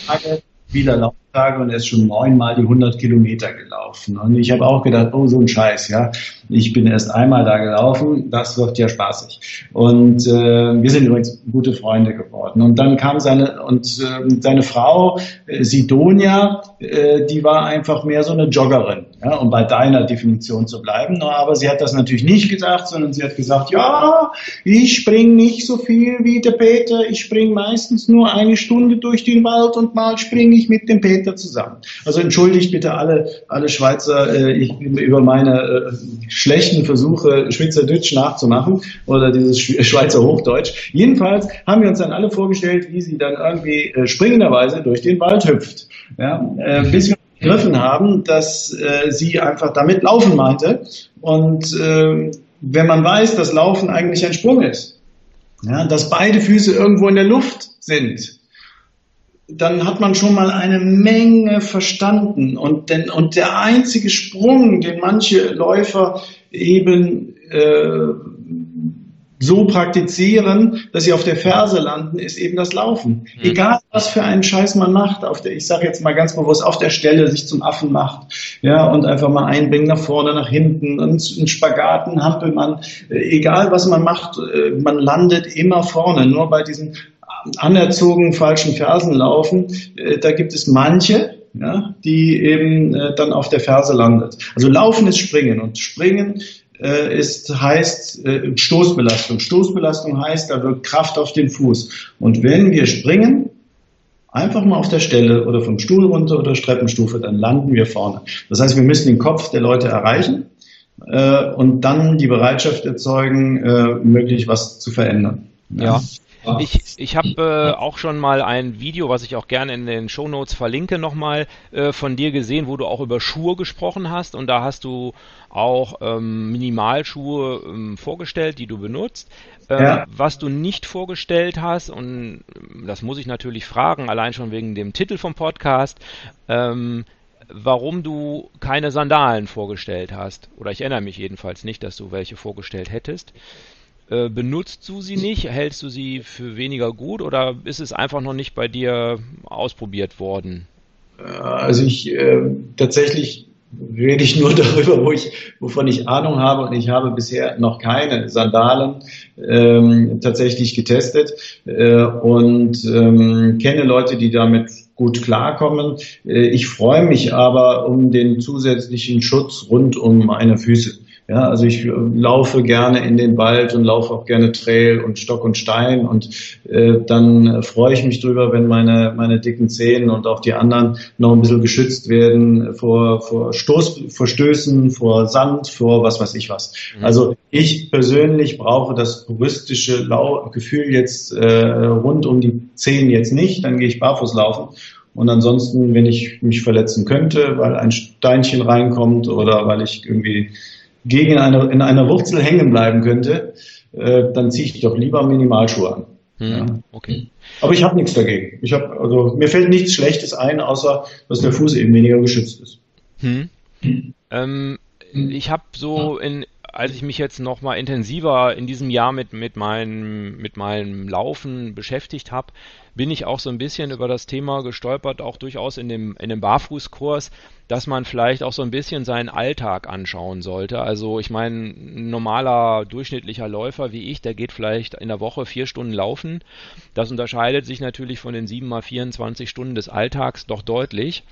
Tage. Bieler Lauftage und er ist schon neunmal die 100 Kilometer gelaufen. Und ich habe auch gedacht, oh, so ein Scheiß, ja. Ich bin erst einmal da gelaufen, das wird ja spaßig. Und äh, wir sind übrigens gute Freunde geworden. Und dann kam seine, und äh, seine Frau, äh, Sidonia, äh, die war einfach mehr so eine Joggerin, ja, um bei deiner Definition zu bleiben. Aber sie hat das natürlich nicht gesagt, sondern sie hat gesagt, ja, ich springe nicht so viel wie der Peter, ich springe meistens nur eine Stunde durch den Wald und mal springe ich mit dem Peter zusammen. Also entschuldigt bitte alle, alle Schweizer äh, ich, über meine äh, schlechten Versuche, Schweizerdeutsch nachzumachen oder dieses Schweizer Hochdeutsch. Jedenfalls haben wir uns dann alle vorgestellt, wie sie dann irgendwie äh, springenderweise durch den Wald hüpft. Ja, äh, bis wir begriffen haben, dass äh, sie einfach damit laufen meinte. Und äh, wenn man weiß, dass Laufen eigentlich ein Sprung ist, ja, dass beide Füße irgendwo in der Luft sind, dann hat man schon mal eine Menge verstanden. Und, denn, und der einzige Sprung, den manche Läufer eben äh, so praktizieren, dass sie auf der Ferse landen, ist eben das Laufen. Mhm. Egal, was für einen Scheiß man macht, auf der, ich sage jetzt mal ganz bewusst, auf der Stelle sich zum Affen macht, ja, und einfach mal einbringen nach vorne, nach hinten, und ein Spagat, ein Hampelmann, äh, egal was man macht, äh, man landet immer vorne. Nur bei diesen anerzogen falschen Fersen laufen, äh, da gibt es manche, ja, die eben äh, dann auf der Ferse landet. Also Laufen ist Springen und Springen äh, ist, heißt Stoßbelastung. Stoßbelastung heißt, da wirkt Kraft auf den Fuß. Und wenn wir springen, einfach mal auf der Stelle oder vom Stuhl runter oder Treppenstufe, dann landen wir vorne. Das heißt, wir müssen den Kopf der Leute erreichen und dann die Bereitschaft erzeugen, möglich was zu verändern. Ja. Ich, ich habe äh, auch schon mal ein Video, was ich auch gerne in den Show Notes verlinke, nochmal äh, von dir gesehen, wo du auch über Schuhe gesprochen hast und da hast du auch ähm, Minimalschuhe ähm, vorgestellt, die du benutzt. Äh, ja. Was du nicht vorgestellt hast, und das muss ich natürlich fragen, allein schon wegen dem Titel vom Podcast, ähm, warum du keine Sandalen vorgestellt hast. Oder ich erinnere mich jedenfalls nicht, dass du welche vorgestellt hättest. Äh, benutzt du sie nicht? Hältst du sie für weniger gut oder ist es einfach noch nicht bei dir ausprobiert worden? Äh, also ich äh, tatsächlich rede ich nur darüber, wo ich, wovon ich Ahnung habe und ich habe bisher noch keine Sandalen ähm, tatsächlich getestet äh, und ähm, kenne Leute, die damit gut klarkommen. Äh, ich freue mich aber um den zusätzlichen Schutz rund um meine Füße. Ja, also ich laufe gerne in den Wald und laufe auch gerne Trail und Stock und Stein und äh, dann freue ich mich drüber, wenn meine, meine dicken Zehen und auch die anderen noch ein bisschen geschützt werden vor, vor Stoß, vor Stößen, vor Sand, vor was weiß ich was. Mhm. Also ich persönlich brauche das puristische Gefühl jetzt äh, rund um die Zehen jetzt nicht, dann gehe ich barfuß laufen. Und ansonsten, wenn ich mich verletzen könnte, weil ein Steinchen reinkommt oder weil ich irgendwie gegen eine, in einer Wurzel hängen bleiben könnte, äh, dann ziehe ich doch lieber Minimalschuhe an. Hm, ja. Okay. Aber ich habe nichts dagegen. Ich habe also mir fällt nichts Schlechtes ein, außer dass der Fuß eben weniger geschützt ist. Hm. Ähm, ich habe so in als ich mich jetzt noch mal intensiver in diesem Jahr mit, mit, meinem, mit meinem Laufen beschäftigt habe, bin ich auch so ein bisschen über das Thema gestolpert, auch durchaus in dem, in dem Barfußkurs, dass man vielleicht auch so ein bisschen seinen Alltag anschauen sollte. Also ich meine, ein normaler durchschnittlicher Läufer wie ich, der geht vielleicht in der Woche vier Stunden laufen. Das unterscheidet sich natürlich von den sieben mal 24 Stunden des Alltags doch deutlich.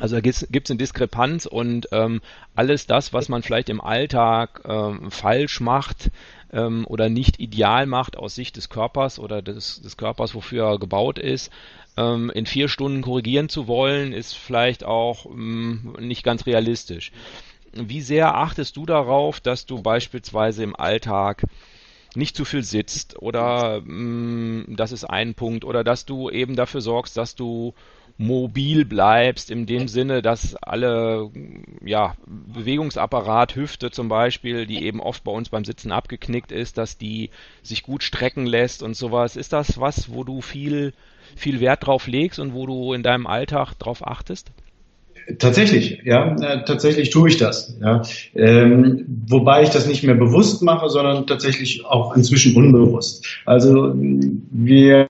Also da gibt es eine Diskrepanz und ähm, alles das, was man vielleicht im Alltag ähm, falsch macht ähm, oder nicht ideal macht aus Sicht des Körpers oder des, des Körpers, wofür er gebaut ist, ähm, in vier Stunden korrigieren zu wollen, ist vielleicht auch ähm, nicht ganz realistisch. Wie sehr achtest du darauf, dass du beispielsweise im Alltag nicht zu viel sitzt oder mm, das ist ein Punkt oder dass du eben dafür sorgst, dass du mobil bleibst, in dem Sinne, dass alle ja, Bewegungsapparat, Hüfte zum Beispiel, die eben oft bei uns beim Sitzen abgeknickt ist, dass die sich gut strecken lässt und sowas. Ist das was, wo du viel, viel Wert drauf legst und wo du in deinem Alltag drauf achtest? Tatsächlich, ja, äh, tatsächlich tue ich das. Ja. Ähm, wobei ich das nicht mehr bewusst mache, sondern tatsächlich auch inzwischen unbewusst. Also wir,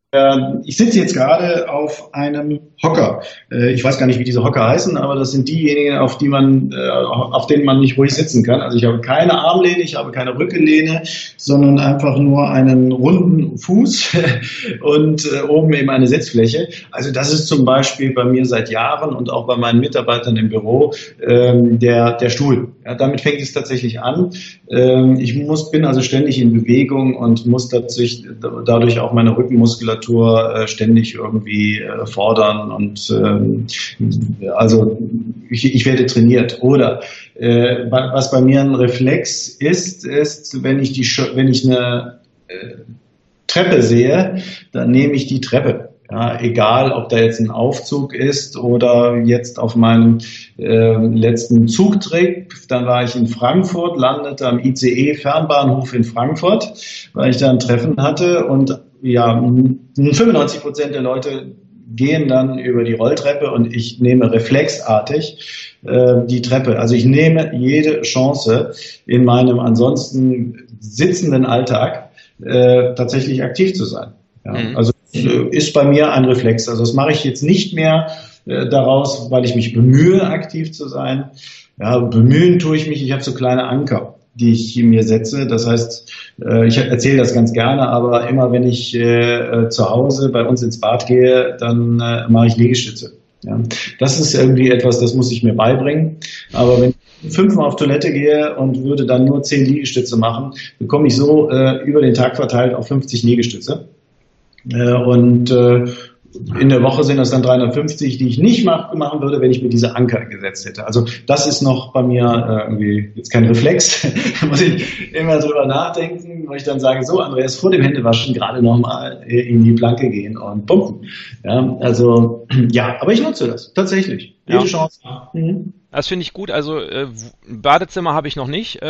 ich sitze jetzt gerade auf einem Hocker. Äh, ich weiß gar nicht, wie diese Hocker heißen, aber das sind diejenigen, auf die man, äh, auf denen man nicht ruhig sitzen kann. Also ich habe keine Armlehne, ich habe keine Rückenlehne, sondern einfach nur einen runden Fuß und äh, oben eben eine Sitzfläche. Also das ist zum Beispiel bei mir seit Jahren und auch bei meinen Mitarbeitern im Büro ähm, der, der Stuhl. Ja, damit fängt es tatsächlich an. Ähm, ich muss, bin also ständig in Bewegung und muss dadurch, dadurch auch meine Rückenmuskulatur ständig irgendwie fordern und ähm, also ich, ich, werde trainiert. Oder äh, was bei mir ein Reflex ist, ist, wenn ich die wenn ich eine äh, Treppe sehe, dann nehme ich die Treppe. Ja, egal, ob da jetzt ein Aufzug ist oder jetzt auf meinem äh, letzten Zugtrip, dann war ich in Frankfurt, landete am ICE Fernbahnhof in Frankfurt, weil ich da ein Treffen hatte und ja, 95 Prozent der Leute gehen dann über die Rolltreppe und ich nehme reflexartig äh, die Treppe. Also ich nehme jede Chance in meinem ansonsten sitzenden Alltag äh, tatsächlich aktiv zu sein. Ja, mhm. Also äh, ist bei mir ein Reflex. Also das mache ich jetzt nicht mehr äh, daraus, weil ich mich bemühe, aktiv zu sein. Ja, bemühen tue ich mich, ich habe so kleine Anker die ich mir setze. Das heißt, äh, ich erzähle das ganz gerne, aber immer wenn ich äh, zu Hause bei uns ins Bad gehe, dann äh, mache ich Liegestütze. Das ist irgendwie etwas, das muss ich mir beibringen. Aber wenn ich fünfmal auf Toilette gehe und würde dann nur zehn Liegestütze machen, bekomme ich so über den Tag verteilt auf 50 Liegestütze. und in der Woche sind das dann 350, die ich nicht machen würde, wenn ich mir diese Anker gesetzt hätte. Also das ist noch bei mir äh, irgendwie jetzt kein Reflex. da muss ich immer drüber nachdenken, wo ich dann sage, so Andreas, vor dem Händewaschen gerade nochmal in die Planke gehen und pumpen. Ja, also ja, aber ich nutze das tatsächlich. Jede ja. Chance. Mhm. Das finde ich gut. Also äh, Badezimmer habe ich noch nicht, äh,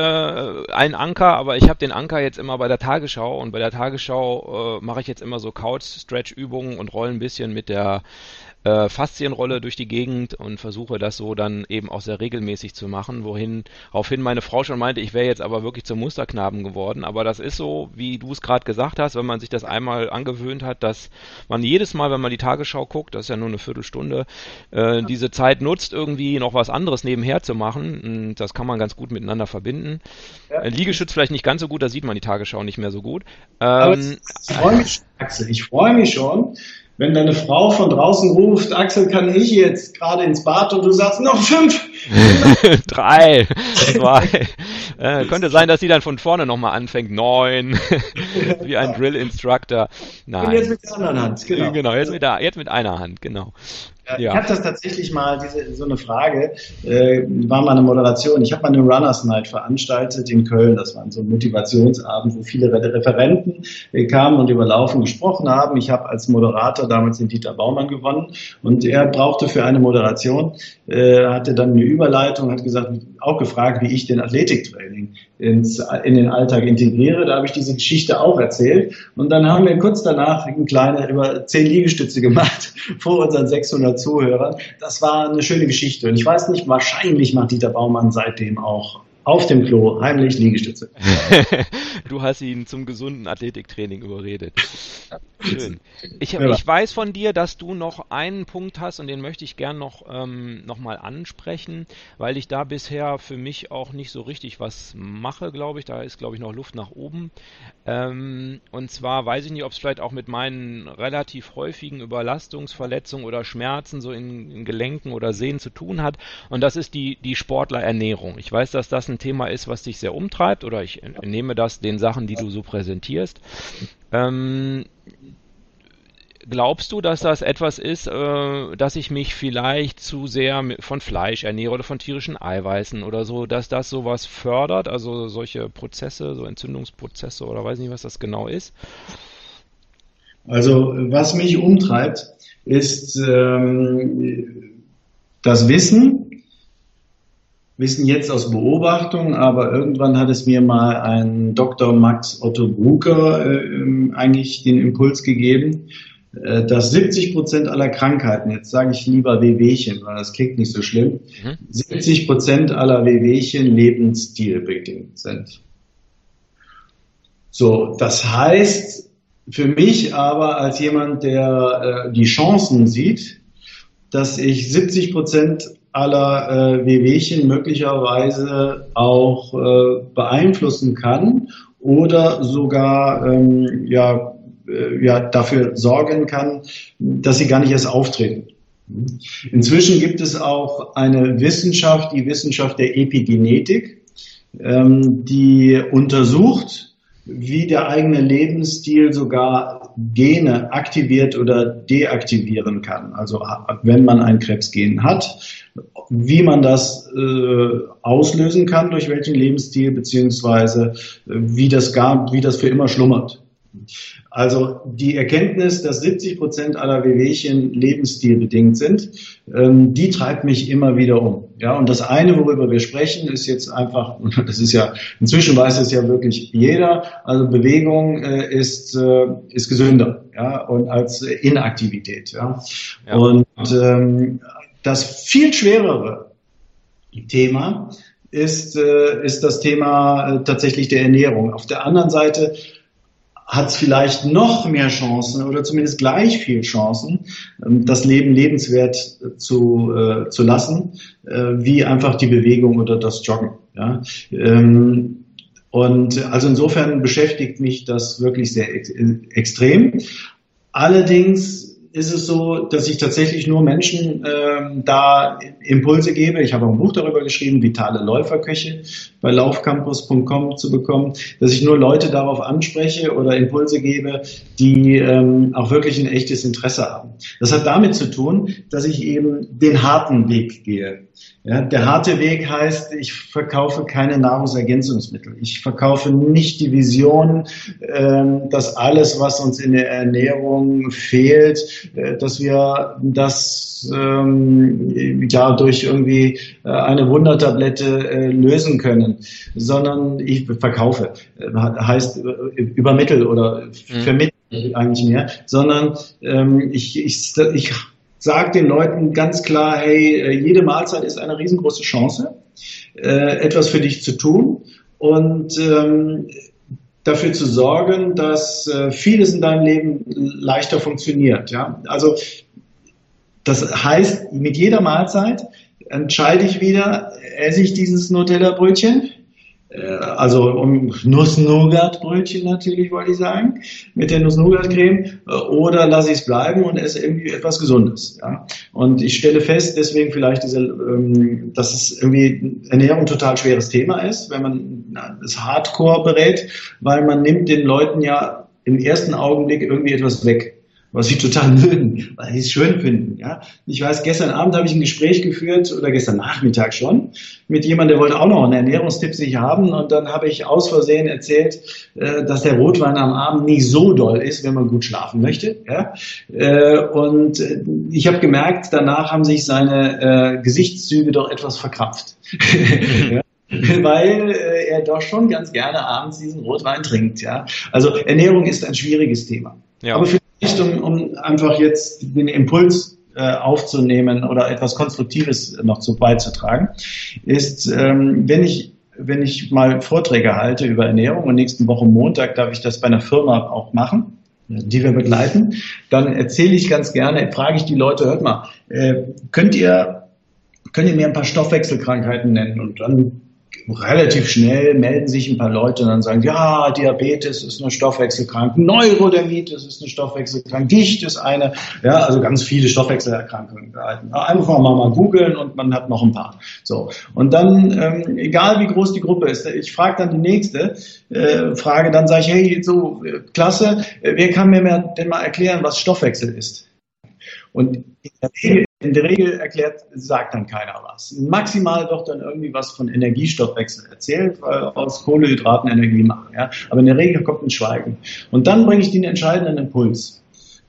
einen Anker, aber ich habe den Anker jetzt immer bei der Tagesschau und bei der Tagesschau äh, mache ich jetzt immer so Couch-Stretch-Übungen und rolle ein bisschen mit der äh, Faszienrolle durch die Gegend und versuche das so dann eben auch sehr regelmäßig zu machen, wohin, woraufhin meine Frau schon meinte, ich wäre jetzt aber wirklich zum Musterknaben geworden. Aber das ist so, wie du es gerade gesagt hast, wenn man sich das einmal angewöhnt hat, dass man jedes Mal, wenn man die Tagesschau guckt, das ist ja nur eine Viertelstunde, äh, diese Zeit nutzt, irgendwie noch was anderes nebenher zu machen. Und das kann man ganz gut miteinander verbinden. Ja. Liegestütz vielleicht nicht ganz so gut, da sieht man die Tagesschau nicht mehr so gut. Ähm, ich freue mich, Axel, ich freue mich schon, wenn deine Frau von draußen ruft, Axel, kann ich jetzt gerade ins Bad und du sagst, noch fünf. Drei, zwei. Äh, könnte sein, dass sie dann von vorne nochmal anfängt. Neun. Wie ein Drill Instructor. Nein. Und jetzt mit der anderen Hand, genau. Genau, jetzt mit, der, jetzt mit einer Hand, genau. Ja. Ich habe das tatsächlich mal, diese, so eine Frage, äh, war mal eine Moderation. Ich habe mal eine Runners Night veranstaltet in Köln. Das war so ein Motivationsabend, wo viele Referenten äh, kamen und über Laufen gesprochen haben. Ich habe als Moderator damals den Dieter Baumann gewonnen und er brauchte für eine Moderation, äh, hatte dann eine Überleitung, hat gesagt, auch gefragt, wie ich den Athletiktraining ins, in den Alltag integriere. Da habe ich diese Geschichte auch erzählt. Und dann haben wir kurz danach eine kleine, über zehn Liegestütze gemacht vor unseren 600 Zuhörern. Das war eine schöne Geschichte. Und ich weiß nicht, wahrscheinlich macht Dieter Baumann seitdem auch auf dem Klo heimlich Liegestütze. du hast ihn zum gesunden Athletiktraining überredet. Schön. Ich, ich, weiß von dir, dass du noch einen Punkt hast und den möchte ich gern noch, ähm, noch mal ansprechen, weil ich da bisher für mich auch nicht so richtig was mache, glaube ich. Da ist, glaube ich, noch Luft nach oben. Ähm, und zwar weiß ich nicht, ob es vielleicht auch mit meinen relativ häufigen Überlastungsverletzungen oder Schmerzen so in, in Gelenken oder Sehnen zu tun hat. Und das ist die, die Sportlerernährung. Ich weiß, dass das ein Thema ist, was dich sehr umtreibt, oder ich entnehme das den Sachen, die du so präsentierst. Ähm, glaubst du, dass das etwas ist, äh, dass ich mich vielleicht zu sehr von Fleisch ernähre oder von tierischen Eiweißen oder so, dass das sowas fördert, also solche Prozesse, so Entzündungsprozesse oder weiß nicht, was das genau ist? Also was mich umtreibt, ist ähm, das Wissen, wissen jetzt aus Beobachtung, aber irgendwann hat es mir mal ein Dr. Max Otto Brucker äh, eigentlich den Impuls gegeben, äh, dass 70 Prozent aller Krankheiten, jetzt sage ich lieber Wehwehchen, weil das klingt nicht so schlimm, mhm. 70 Prozent aller Wehwehchen lebensstilbedingt sind. So, das heißt für mich aber als jemand, der äh, die Chancen sieht, dass ich 70 Prozent aller äh, Wehwehchen möglicherweise auch äh, beeinflussen kann oder sogar ähm, ja, äh, ja, dafür sorgen kann, dass sie gar nicht erst auftreten. Inzwischen gibt es auch eine Wissenschaft, die Wissenschaft der Epigenetik, ähm, die untersucht, wie der eigene Lebensstil sogar Gene aktiviert oder deaktivieren kann. Also wenn man ein Krebsgen hat, wie man das äh, auslösen kann, durch welchen Lebensstil, beziehungsweise äh, wie das gar, wie das für immer schlummert. Also die Erkenntnis, dass 70 Prozent aller Wehwehchen lebensstilbedingt sind, ähm, die treibt mich immer wieder um. Ja, und das eine, worüber wir sprechen, ist jetzt einfach, das ist ja, inzwischen weiß es ja wirklich jeder, also Bewegung äh, ist, äh, ist gesünder, ja, und als Inaktivität, ja. ja. Und ähm, das viel schwerere Thema ist, äh, ist das Thema äh, tatsächlich der Ernährung. Auf der anderen Seite hat es vielleicht noch mehr Chancen oder zumindest gleich viel Chancen, ähm, das Leben lebenswert zu, äh, zu lassen, äh, wie einfach die Bewegung oder das Joggen. Ja? Ähm, und also insofern beschäftigt mich das wirklich sehr ex extrem. Allerdings ist es so, dass ich tatsächlich nur Menschen ähm, da Impulse gebe. Ich habe auch ein Buch darüber geschrieben, Vitale Läuferköche bei laufcampus.com zu bekommen, dass ich nur Leute darauf anspreche oder Impulse gebe, die ähm, auch wirklich ein echtes Interesse haben. Das hat damit zu tun, dass ich eben den harten Weg gehe. Ja, der harte Weg heißt, ich verkaufe keine Nahrungsergänzungsmittel. Ich verkaufe nicht die Vision, ähm, dass alles, was uns in der Ernährung fehlt, äh, dass wir das ähm, ja durch irgendwie äh, eine Wundertablette äh, lösen können, sondern ich verkaufe, heißt übermittel oder mhm. vermittel eigentlich mehr, sondern ähm, ich, ich, ich sage den Leuten ganz klar, hey, jede Mahlzeit ist eine riesengroße Chance, etwas für dich zu tun und ähm, dafür zu sorgen, dass äh, vieles in deinem Leben leichter funktioniert. Ja? Also das heißt, mit jeder Mahlzeit entscheide ich wieder, esse ich dieses Nutella-Brötchen äh, also um Nuss-Nougat-Brötchen natürlich, wollte ich sagen, mit der Nuss-Nougat-Creme, äh, oder lasse ich es bleiben und esse irgendwie etwas Gesundes. Ja? Und ich stelle fest, deswegen vielleicht, diese, ähm, dass es irgendwie Ernährung total schweres Thema ist, wenn man das Hardcore berät, weil man nimmt den Leuten ja im ersten Augenblick irgendwie etwas weg was sie total mögen, weil sie es schön finden. Ja? Ich weiß, gestern Abend habe ich ein Gespräch geführt, oder gestern Nachmittag schon, mit jemandem, der wollte auch noch einen Ernährungstipp sich haben. Und dann habe ich aus Versehen erzählt, äh, dass der Rotwein am Abend nicht so doll ist, wenn man gut schlafen möchte. Ja? Äh, und ich habe gemerkt, danach haben sich seine äh, Gesichtszüge doch etwas verkrampft. ja? weil er doch schon ganz gerne abends diesen Rotwein trinkt. Ja? Also Ernährung ist ein schwieriges Thema. Ja. Aber für nicht, um, um einfach jetzt den Impuls äh, aufzunehmen oder etwas Konstruktives noch zu beizutragen, ist, ähm, wenn ich wenn ich mal Vorträge halte über Ernährung und nächsten Woche Montag darf ich das bei einer Firma auch machen, die wir begleiten, dann erzähle ich ganz gerne, frage ich die Leute, hört mal, äh, könnt ihr könnt ihr mir ein paar Stoffwechselkrankheiten nennen? Und dann relativ schnell melden sich ein paar Leute und dann sagen, ja, Diabetes ist eine Stoffwechselkrankheit, Neurodermitis ist eine Stoffwechselkrankheit, Gicht ist eine, ja, also ganz viele Stoffwechselerkrankungen. Einfach mal, mal googeln und man hat noch ein paar. So. Und dann, ähm, egal wie groß die Gruppe ist, ich frage dann die nächste äh, Frage, dann sage ich, hey, so, klasse, wer kann mir denn mal erklären, was Stoffwechsel ist? Und in der Regel in der Regel erklärt, sagt dann keiner was. Maximal wird dann irgendwie was von Energiestoffwechsel erzählt, weil aus Kohlehydraten Energie machen. Ja? Aber in der Regel kommt ein Schweigen. Und dann bringe ich den entscheidenden Impuls.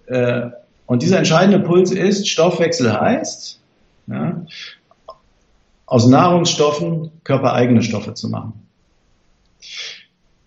Äh, und dieser entscheidende Impuls ist, Stoffwechsel heißt, ja, aus Nahrungsstoffen körpereigene Stoffe zu machen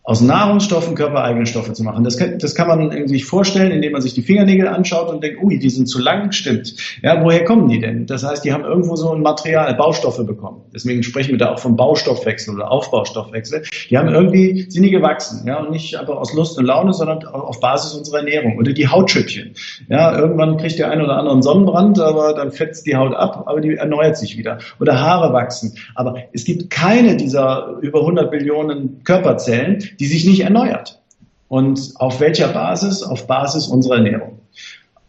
aus Nahrungsstoffen körpereigene Stoffe zu machen. Das kann, das kann man sich vorstellen, indem man sich die Fingernägel anschaut und denkt, ui, die sind zu lang, stimmt. Ja, woher kommen die denn? Das heißt, die haben irgendwo so ein Material, Baustoffe bekommen. Deswegen sprechen wir da auch vom Baustoffwechsel oder Aufbaustoffwechsel. Die haben irgendwie, sind die gewachsen, ja, und nicht einfach aus Lust und Laune, sondern auf Basis unserer Ernährung. Oder die Hautschüppchen. Ja, irgendwann kriegt der ein oder andere einen Sonnenbrand, aber dann fetzt die Haut ab, aber die erneuert sich wieder. Oder Haare wachsen. Aber es gibt keine dieser über 100 Billionen Körperzellen, die sich nicht erneuert. Und auf welcher Basis? Auf Basis unserer Ernährung.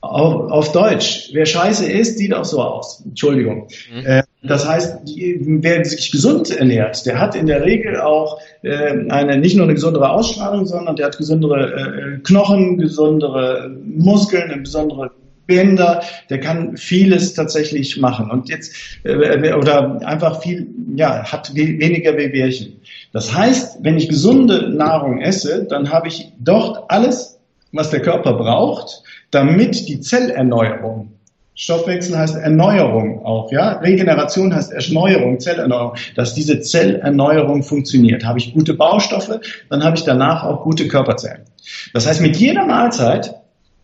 Auf, auf Deutsch, wer scheiße isst, sieht auch so aus. Entschuldigung. Mhm. Äh, das heißt, die, wer sich gesund ernährt, der hat in der Regel auch äh, eine nicht nur eine gesundere Ausstrahlung, sondern der hat gesundere äh, Knochen, gesundere Muskeln, eine besondere Bänder, der kann vieles tatsächlich machen und jetzt äh, oder einfach viel, ja, hat we weniger Wehwehchen. Das heißt, wenn ich gesunde Nahrung esse, dann habe ich dort alles, was der Körper braucht, damit die Zellerneuerung Stoffwechsel heißt Erneuerung auch, ja. Regeneration heißt Erneuerung, Zellerneuerung, dass diese Zellerneuerung funktioniert. Habe ich gute Baustoffe, dann habe ich danach auch gute Körperzellen. Das heißt, mit jeder Mahlzeit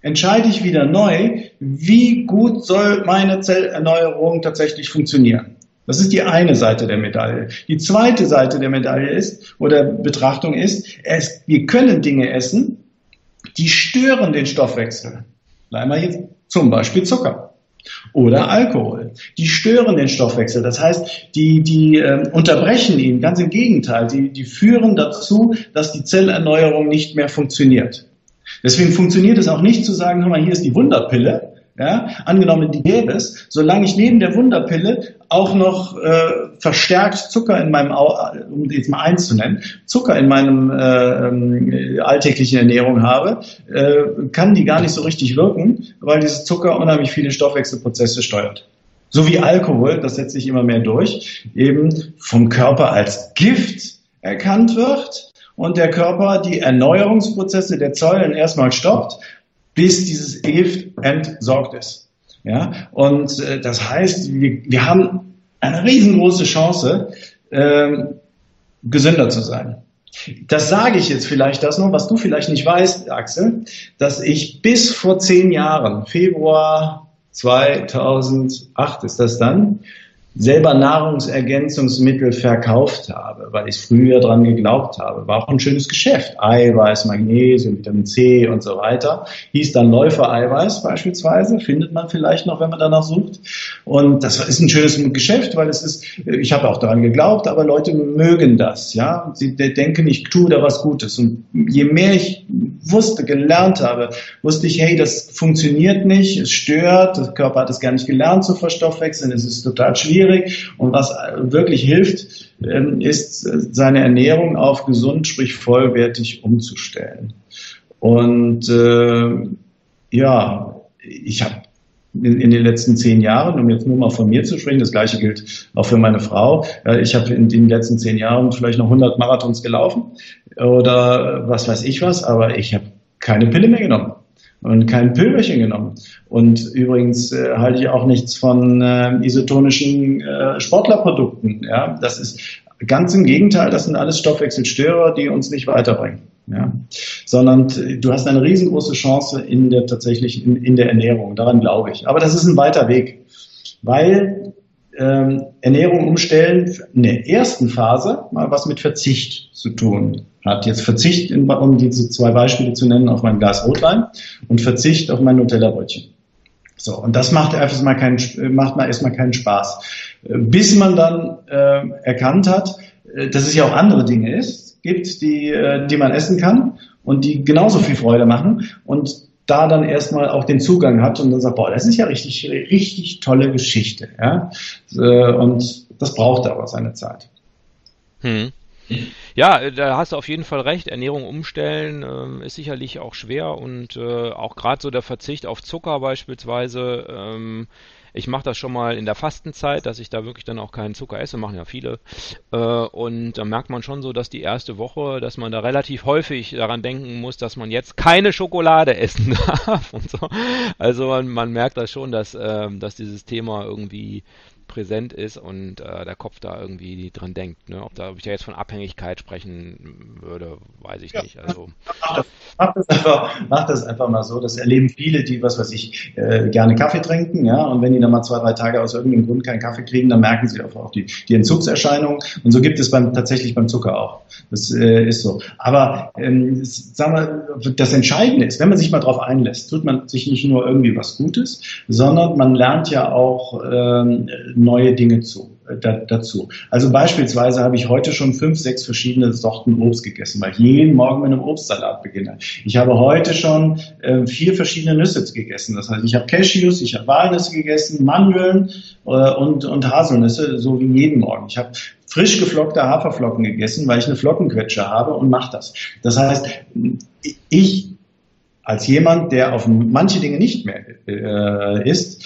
entscheide ich wieder neu, wie gut soll meine Zellerneuerung tatsächlich funktionieren. Das ist die eine Seite der Medaille. Die zweite Seite der Medaille ist, oder Betrachtung ist, es, wir können Dinge essen, die stören den Stoffwechsel. Bleiben wir jetzt zum Beispiel Zucker oder Alkohol. Die stören den Stoffwechsel. Das heißt, die, die äh, unterbrechen ihn. Ganz im Gegenteil. Die, die führen dazu, dass die Zellerneuerung nicht mehr funktioniert. Deswegen funktioniert es auch nicht zu sagen, hör mal, hier ist die Wunderpille, ja, angenommen die gäbe es, solange ich neben der Wunderpille auch noch äh, verstärkt Zucker in meinem, um jetzt mal eins zu nennen, Zucker in meinem äh, ähm, alltäglichen Ernährung habe, äh, kann die gar nicht so richtig wirken, weil dieses Zucker unheimlich viele Stoffwechselprozesse steuert. So wie Alkohol, das setzt sich immer mehr durch, eben vom Körper als Gift erkannt wird und der Körper die Erneuerungsprozesse der Zellen erstmal stoppt, bis dieses Gift entsorgt ist. Ja, und äh, das heißt, wir, wir haben eine riesengroße Chance, äh, gesünder zu sein. Das sage ich jetzt vielleicht das noch, was du vielleicht nicht weißt, Axel, dass ich bis vor zehn Jahren, Februar 2008 ist das dann, selber Nahrungsergänzungsmittel verkauft habe, weil ich früher dran geglaubt habe. War auch ein schönes Geschäft. Eiweiß, Magnesium, Vitamin C und so weiter. Hieß dann Läufereiweiß beispielsweise, findet man vielleicht noch, wenn man danach sucht. Und das ist ein schönes Geschäft, weil es ist, ich habe auch daran geglaubt, aber Leute mögen das, ja. Sie denken, ich tue da was Gutes. Und je mehr ich wusste, gelernt habe, wusste ich, hey, das funktioniert nicht, es stört, der Körper hat es gar nicht gelernt zu verstoffwechseln, es ist total schwierig. Und was wirklich hilft, ähm, ist, seine Ernährung auf gesund, sprich vollwertig umzustellen. Und äh, ja, ich habe in, in, den letzten zehn Jahren, um jetzt nur mal von mir zu sprechen, das gleiche gilt auch für meine Frau. Ich habe in den letzten zehn Jahren vielleicht noch 100 Marathons gelaufen oder was weiß ich was, aber ich habe keine Pille mehr genommen und kein Pülverchen genommen. Und übrigens äh, halte ich auch nichts von äh, isotonischen äh, Sportlerprodukten. Ja? Das ist ganz im Gegenteil, das sind alles Stoffwechselstörer, die uns nicht weiterbringen. Ja? Sondern du hast eine riesengroße Chance in der tatsächlich in, in der Ernährung. Daran glaube ich. Aber das ist ein weiter Weg, weil ähm, Ernährung umstellen in der ersten Phase mal was mit Verzicht zu tun hat. Jetzt Verzicht, um diese zwei Beispiele zu nennen, auf mein Glas Rotwein und Verzicht auf mein Nutella-Brötchen. So, und das macht einfach mal keinen, macht mal erstmal keinen Spaß. Bis man dann äh, erkannt hat, äh, dass es ja auch andere Dinge ist, gibt, die, äh, die man essen kann und die genauso viel Freude machen und da dann erstmal auch den Zugang hat und dann sagt, boah, das ist ja richtig, richtig tolle Geschichte. Ja? Und das braucht aber seine Zeit. Hm. Ja, da hast du auf jeden Fall recht. Ernährung umstellen ähm, ist sicherlich auch schwer und äh, auch gerade so der Verzicht auf Zucker beispielsweise. Ähm, ich mache das schon mal in der Fastenzeit, dass ich da wirklich dann auch keinen Zucker esse, machen ja viele. Äh, und da merkt man schon so, dass die erste Woche, dass man da relativ häufig daran denken muss, dass man jetzt keine Schokolade essen darf und so. Also man, man merkt das schon, dass, äh, dass dieses Thema irgendwie präsent ist und äh, der Kopf da irgendwie dran denkt. Ne? Ob, da, ob ich da jetzt von Abhängigkeit sprechen würde, weiß ich ja. nicht. Also, mach, das einfach, mach das einfach mal so. Das erleben viele, die, was weiß ich, äh, gerne Kaffee trinken. Ja? Und wenn die dann mal zwei, drei Tage aus irgendeinem Grund keinen Kaffee kriegen, dann merken sie auch die, die Entzugserscheinungen. Und so gibt es beim, tatsächlich beim Zucker auch. Das äh, ist so. Aber ähm, sagen wir, das Entscheidende ist, wenn man sich mal darauf einlässt, tut man sich nicht nur irgendwie was Gutes, sondern man lernt ja auch ähm, neue Dinge zu, äh, da, dazu. Also beispielsweise habe ich heute schon fünf, sechs verschiedene Sorten Obst gegessen, weil ich jeden Morgen mit einem Obstsalat beginne. Ich habe heute schon äh, vier verschiedene Nüsse gegessen. Das heißt, ich habe Cashews, ich habe Walnüsse gegessen, Mandeln äh, und, und Haselnüsse, so wie jeden Morgen. Ich habe frisch geflockte Haferflocken gegessen, weil ich eine Flockenquetsche habe und mache das. Das heißt, ich als jemand, der auf manche Dinge nicht mehr äh, isst,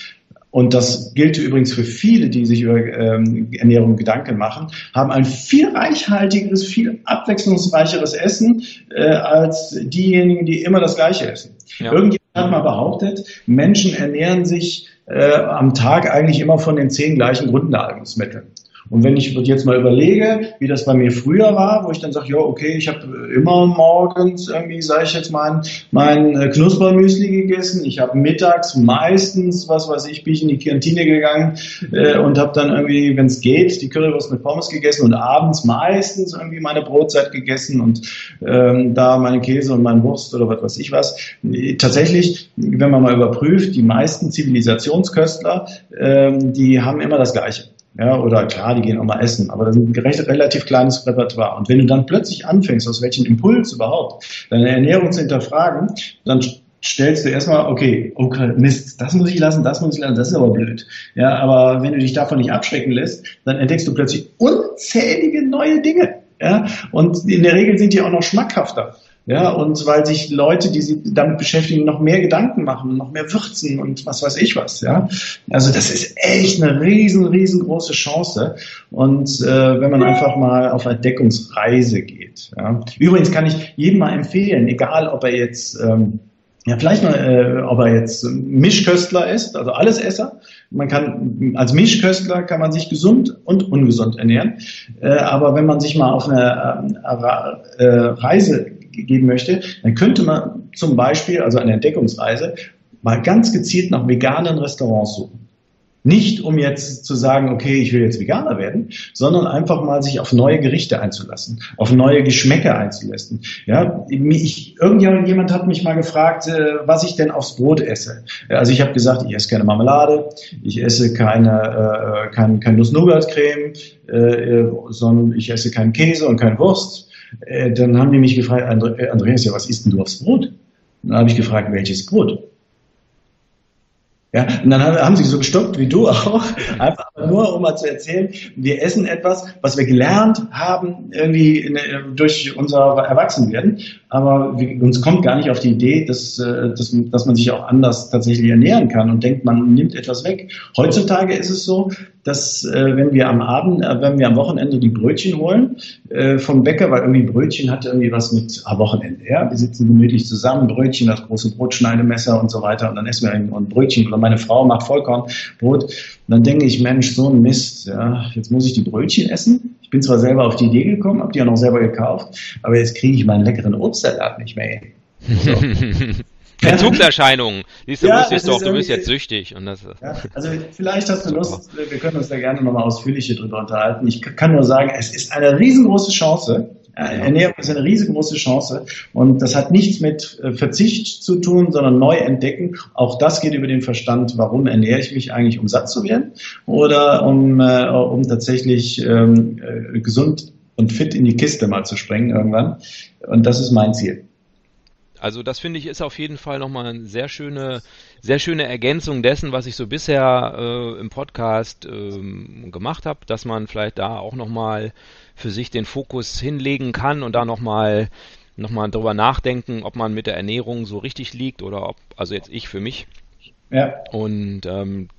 und das gilt übrigens für viele, die sich über ähm, Ernährung Gedanken machen, haben ein viel reichhaltigeres, viel abwechslungsreicheres Essen äh, als diejenigen, die immer das Gleiche essen. Ja. Irgendjemand hat mal behauptet, Menschen ernähren sich äh, am Tag eigentlich immer von den zehn gleichen Grundnahrungsmitteln. Und wenn ich jetzt mal überlege, wie das bei mir früher war, wo ich dann sage, ja, okay, ich habe immer morgens irgendwie, sage ich jetzt mal, mein äh, Knuspermüsli gegessen. Ich habe mittags meistens, was weiß ich, bin ich in die Kantine gegangen äh, und habe dann irgendwie, wenn es geht, die Currywurst mit Pommes gegessen und abends meistens irgendwie meine Brotzeit gegessen und ähm, da meine Käse und mein Wurst oder was weiß ich was. Tatsächlich, wenn man mal überprüft, die meisten Zivilisationsköstler, ähm, die haben immer das Gleiche. Ja, oder klar, die gehen auch mal essen, aber das ist ein relativ kleines Repertoire. Und wenn du dann plötzlich anfängst, aus welchem Impuls überhaupt, deine Ernährung zu hinterfragen, dann stellst du erstmal, okay, okay, Mist, das muss ich lassen, das muss ich lassen, das ist aber blöd. Ja, aber wenn du dich davon nicht abschrecken lässt, dann entdeckst du plötzlich unzählige neue Dinge. Ja, und in der Regel sind die auch noch schmackhafter. Ja, und weil sich Leute, die sich damit beschäftigen, noch mehr Gedanken machen, noch mehr würzen und was weiß ich was. Ja, also das ist echt eine riesen, riesengroße Chance. Und äh, wenn man einfach mal auf Entdeckungsreise geht. Ja. Übrigens kann ich jedem mal empfehlen, egal ob er jetzt ähm, ja, vielleicht mal, äh, ob er jetzt Mischköstler ist, also Allesesser. Man kann, als Mischköstler kann man sich gesund und ungesund ernähren. Äh, aber wenn man sich mal auf eine äh, äh Reise geben möchte, dann könnte man zum Beispiel, also eine Entdeckungsreise, mal ganz gezielt nach veganen Restaurants suchen. Nicht um jetzt zu sagen, okay, ich will jetzt Veganer werden, sondern einfach mal sich auf neue Gerichte einzulassen, auf neue Geschmäcker einzulassen. Ja, ich, irgendjemand hat mich mal gefragt, äh, was ich denn aufs Brot esse. Also ich habe gesagt, ich esse keine Marmelade, ich esse keine, äh, kein, kein Nuss-Nougat-Creme, äh, sondern ich esse keinen Käse und keine Wurst. Äh, dann haben die mich gefragt, äh, Andreas, ja, was isst denn du aufs Brot? Dann habe ich gefragt, welches Brot? Ja, und dann haben sie so gestoppt, wie du auch, einfach nur, um mal zu erzählen, wir essen etwas, was wir gelernt haben, irgendwie in, durch unser Erwachsenwerden, aber wir, uns kommt gar nicht auf die Idee, dass, äh, dass, dass man sich auch anders tatsächlich ernähren kann und denkt, man nimmt etwas weg. Heutzutage ist es so, dass äh, wenn wir am Abend, äh, wenn wir am Wochenende die Brötchen holen äh, vom Bäcker, weil irgendwie Brötchen hat irgendwie was mit am Wochenende, ja, wir sitzen gemütlich zusammen, Brötchen, das große Brotschneidemesser und so weiter und dann essen wir ein, ein Brötchen. Oder meine Frau macht Vollkornbrot, dann denke ich, Mensch, so ein Mist, ja, jetzt muss ich die Brötchen essen. Ich bin zwar selber auf die Idee gekommen, habe die auch noch selber gekauft, aber jetzt kriege ich meinen leckeren Obstsalat nicht mehr hin. So. Entzugserscheinungen. Siehst du, ja, wusstest doch, du bist jetzt süchtig. Und das, ja, also vielleicht hast du Lust, wir können uns da gerne nochmal ausführlich drüber unterhalten. Ich kann nur sagen, es ist eine riesengroße Chance. Ernährung ist eine riesengroße Chance und das hat nichts mit äh, Verzicht zu tun, sondern neu entdecken. Auch das geht über den Verstand. Warum ernähre ich mich eigentlich, um satt zu werden oder um, äh, um tatsächlich ähm, äh, gesund und fit in die Kiste mal zu sprengen irgendwann? Und das ist mein Ziel. Also das finde ich ist auf jeden Fall nochmal eine sehr schöne, sehr schöne Ergänzung dessen, was ich so bisher äh, im Podcast äh, gemacht habe, dass man vielleicht da auch nochmal für sich den Fokus hinlegen kann und da nochmal noch mal drüber nachdenken, ob man mit der Ernährung so richtig liegt oder ob, also jetzt ich für mich. Ja. Und ähm,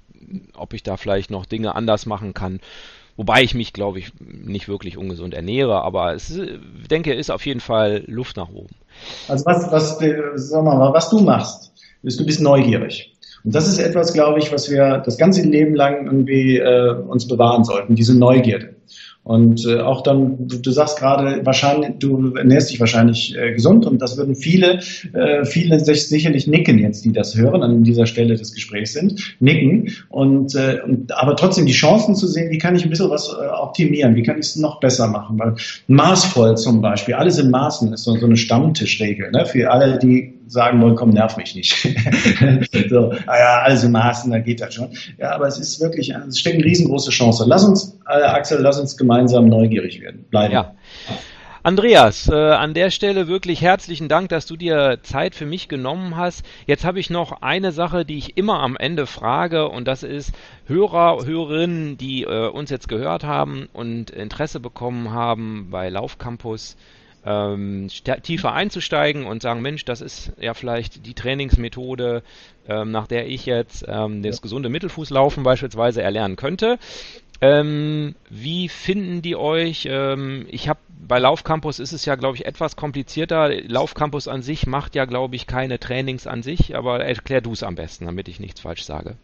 ob ich da vielleicht noch Dinge anders machen kann. Wobei ich mich, glaube ich, nicht wirklich ungesund ernähre, aber ich denke, ist auf jeden Fall Luft nach oben. Also was, was, sag mal, was du machst, ist, du bist neugierig. Und das ist etwas, glaube ich, was wir das ganze Leben lang irgendwie äh, uns bewahren sollten, diese Neugierde. Und äh, auch dann, du, du sagst gerade, wahrscheinlich, du ernährst dich wahrscheinlich äh, gesund und das würden viele, äh, viele sich sicherlich nicken jetzt, die das hören, an dieser Stelle des Gesprächs sind, nicken. Und, äh, und aber trotzdem die Chancen zu sehen, wie kann ich ein bisschen was äh, optimieren, wie kann ich es noch besser machen? Weil maßvoll zum Beispiel, alles in Maßen ist so, so eine Stammtischregel, ne? Für alle, die sagen wollen, komm, nerv mich nicht. so, ah ja, in Maßen, dann geht das schon. Ja, aber es ist wirklich, es steckt eine riesengroße Chance. Lass uns, Axel, lass uns gemeinsam neugierig werden. Bleiben. Ja. Andreas, äh, an der Stelle wirklich herzlichen Dank, dass du dir Zeit für mich genommen hast. Jetzt habe ich noch eine Sache, die ich immer am Ende frage und das ist Hörer, Hörerinnen, die äh, uns jetzt gehört haben und Interesse bekommen haben bei Laufcampus ähm, tiefer einzusteigen und sagen, Mensch, das ist ja vielleicht die Trainingsmethode, ähm, nach der ich jetzt ähm, das gesunde Mittelfußlaufen beispielsweise erlernen könnte. Ähm, wie finden die euch? Ähm, ich habe bei Laufcampus ist es ja, glaube ich, etwas komplizierter. Laufcampus an sich macht ja, glaube ich, keine Trainings an sich, aber erklär du es am besten, damit ich nichts falsch sage.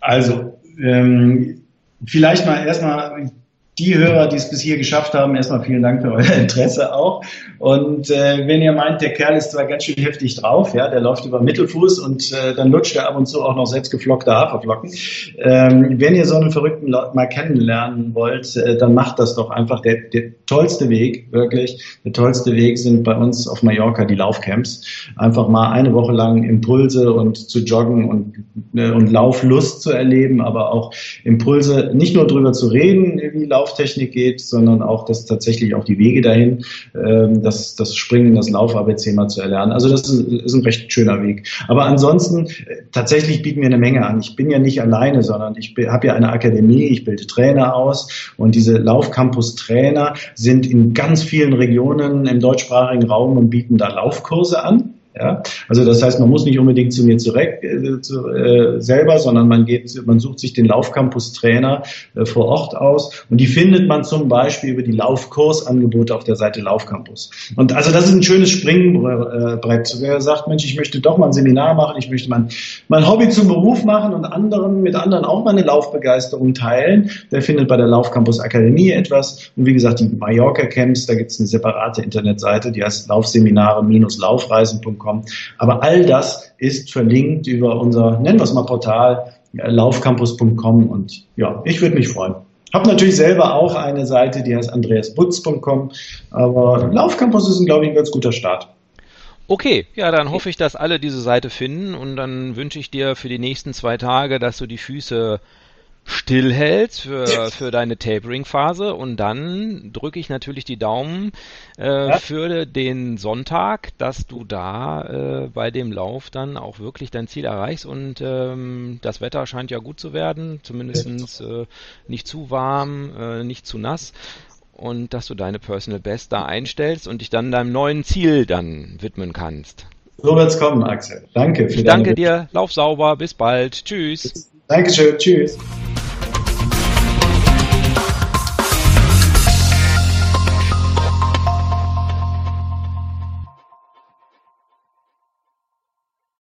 Also, ähm, vielleicht mal erstmal die Hörer, die es bis hier geschafft haben, erstmal vielen Dank für euer Interesse auch. Und äh, wenn ihr meint, der Kerl ist zwar ganz schön heftig drauf, ja, der läuft über Mittelfuß und äh, dann lutscht er ab und zu auch noch selbstgeflockte Haferflocken. Ähm, wenn ihr so einen Verrückten mal kennenlernen wollt, äh, dann macht das doch einfach. Der, der tollste Weg, wirklich, der tollste Weg sind bei uns auf Mallorca die Laufcamps. Einfach mal eine Woche lang Impulse und zu joggen und, äh, und Lauflust zu erleben, aber auch Impulse, nicht nur drüber zu reden, wie Lauf Lauftechnik geht, sondern auch das tatsächlich auch die Wege dahin, ähm, das, das Springen, das Lauf-ABC mal zu erlernen. Also das ist, ist ein recht schöner Weg. Aber ansonsten, äh, tatsächlich bieten wir eine Menge an. Ich bin ja nicht alleine, sondern ich habe ja eine Akademie, ich bilde Trainer aus und diese Laufcampus-Trainer sind in ganz vielen Regionen im deutschsprachigen Raum und bieten da Laufkurse an. Ja? Also das heißt, man muss nicht unbedingt zu mir zurück, äh, zu, äh, selber, sondern man geht, man sucht sich den Laufcampus-Trainer äh, vor Ort aus und die findet man zum Beispiel über die Laufkursangebote auf der Seite Laufcampus. Und also das ist ein schönes Springbrett. Wer sagt, Mensch, ich möchte doch mal ein Seminar machen, ich möchte mein, mein Hobby zum Beruf machen und anderen mit anderen auch meine Laufbegeisterung teilen, der findet bei der Laufcampus Akademie etwas. Und wie gesagt, die Mallorca Camps, da gibt es eine separate Internetseite, die heißt Laufseminare-laufreisen.com kommen. Aber all das ist verlinkt über unser, nennen wir es mal Portal, äh, laufcampus.com und ja, ich würde mich freuen. Habe natürlich selber auch eine Seite, die heißt andreasbutz.com, aber Laufcampus ist, glaube ich, ein ganz guter Start. Okay, ja, dann hoffe ich, dass alle diese Seite finden und dann wünsche ich dir für die nächsten zwei Tage, dass du die Füße stillhältst für, für deine Tapering-Phase und dann drücke ich natürlich die Daumen äh, für den Sonntag, dass du da äh, bei dem Lauf dann auch wirklich dein Ziel erreichst und ähm, das Wetter scheint ja gut zu werden, zumindest äh, nicht zu warm, äh, nicht zu nass und dass du deine Personal Best da einstellst und dich dann deinem neuen Ziel dann widmen kannst. So wird's kommen, Axel. Danke für Ich danke dir. Lauf sauber. Bis bald. Tschüss. Dankeschön, tschüss.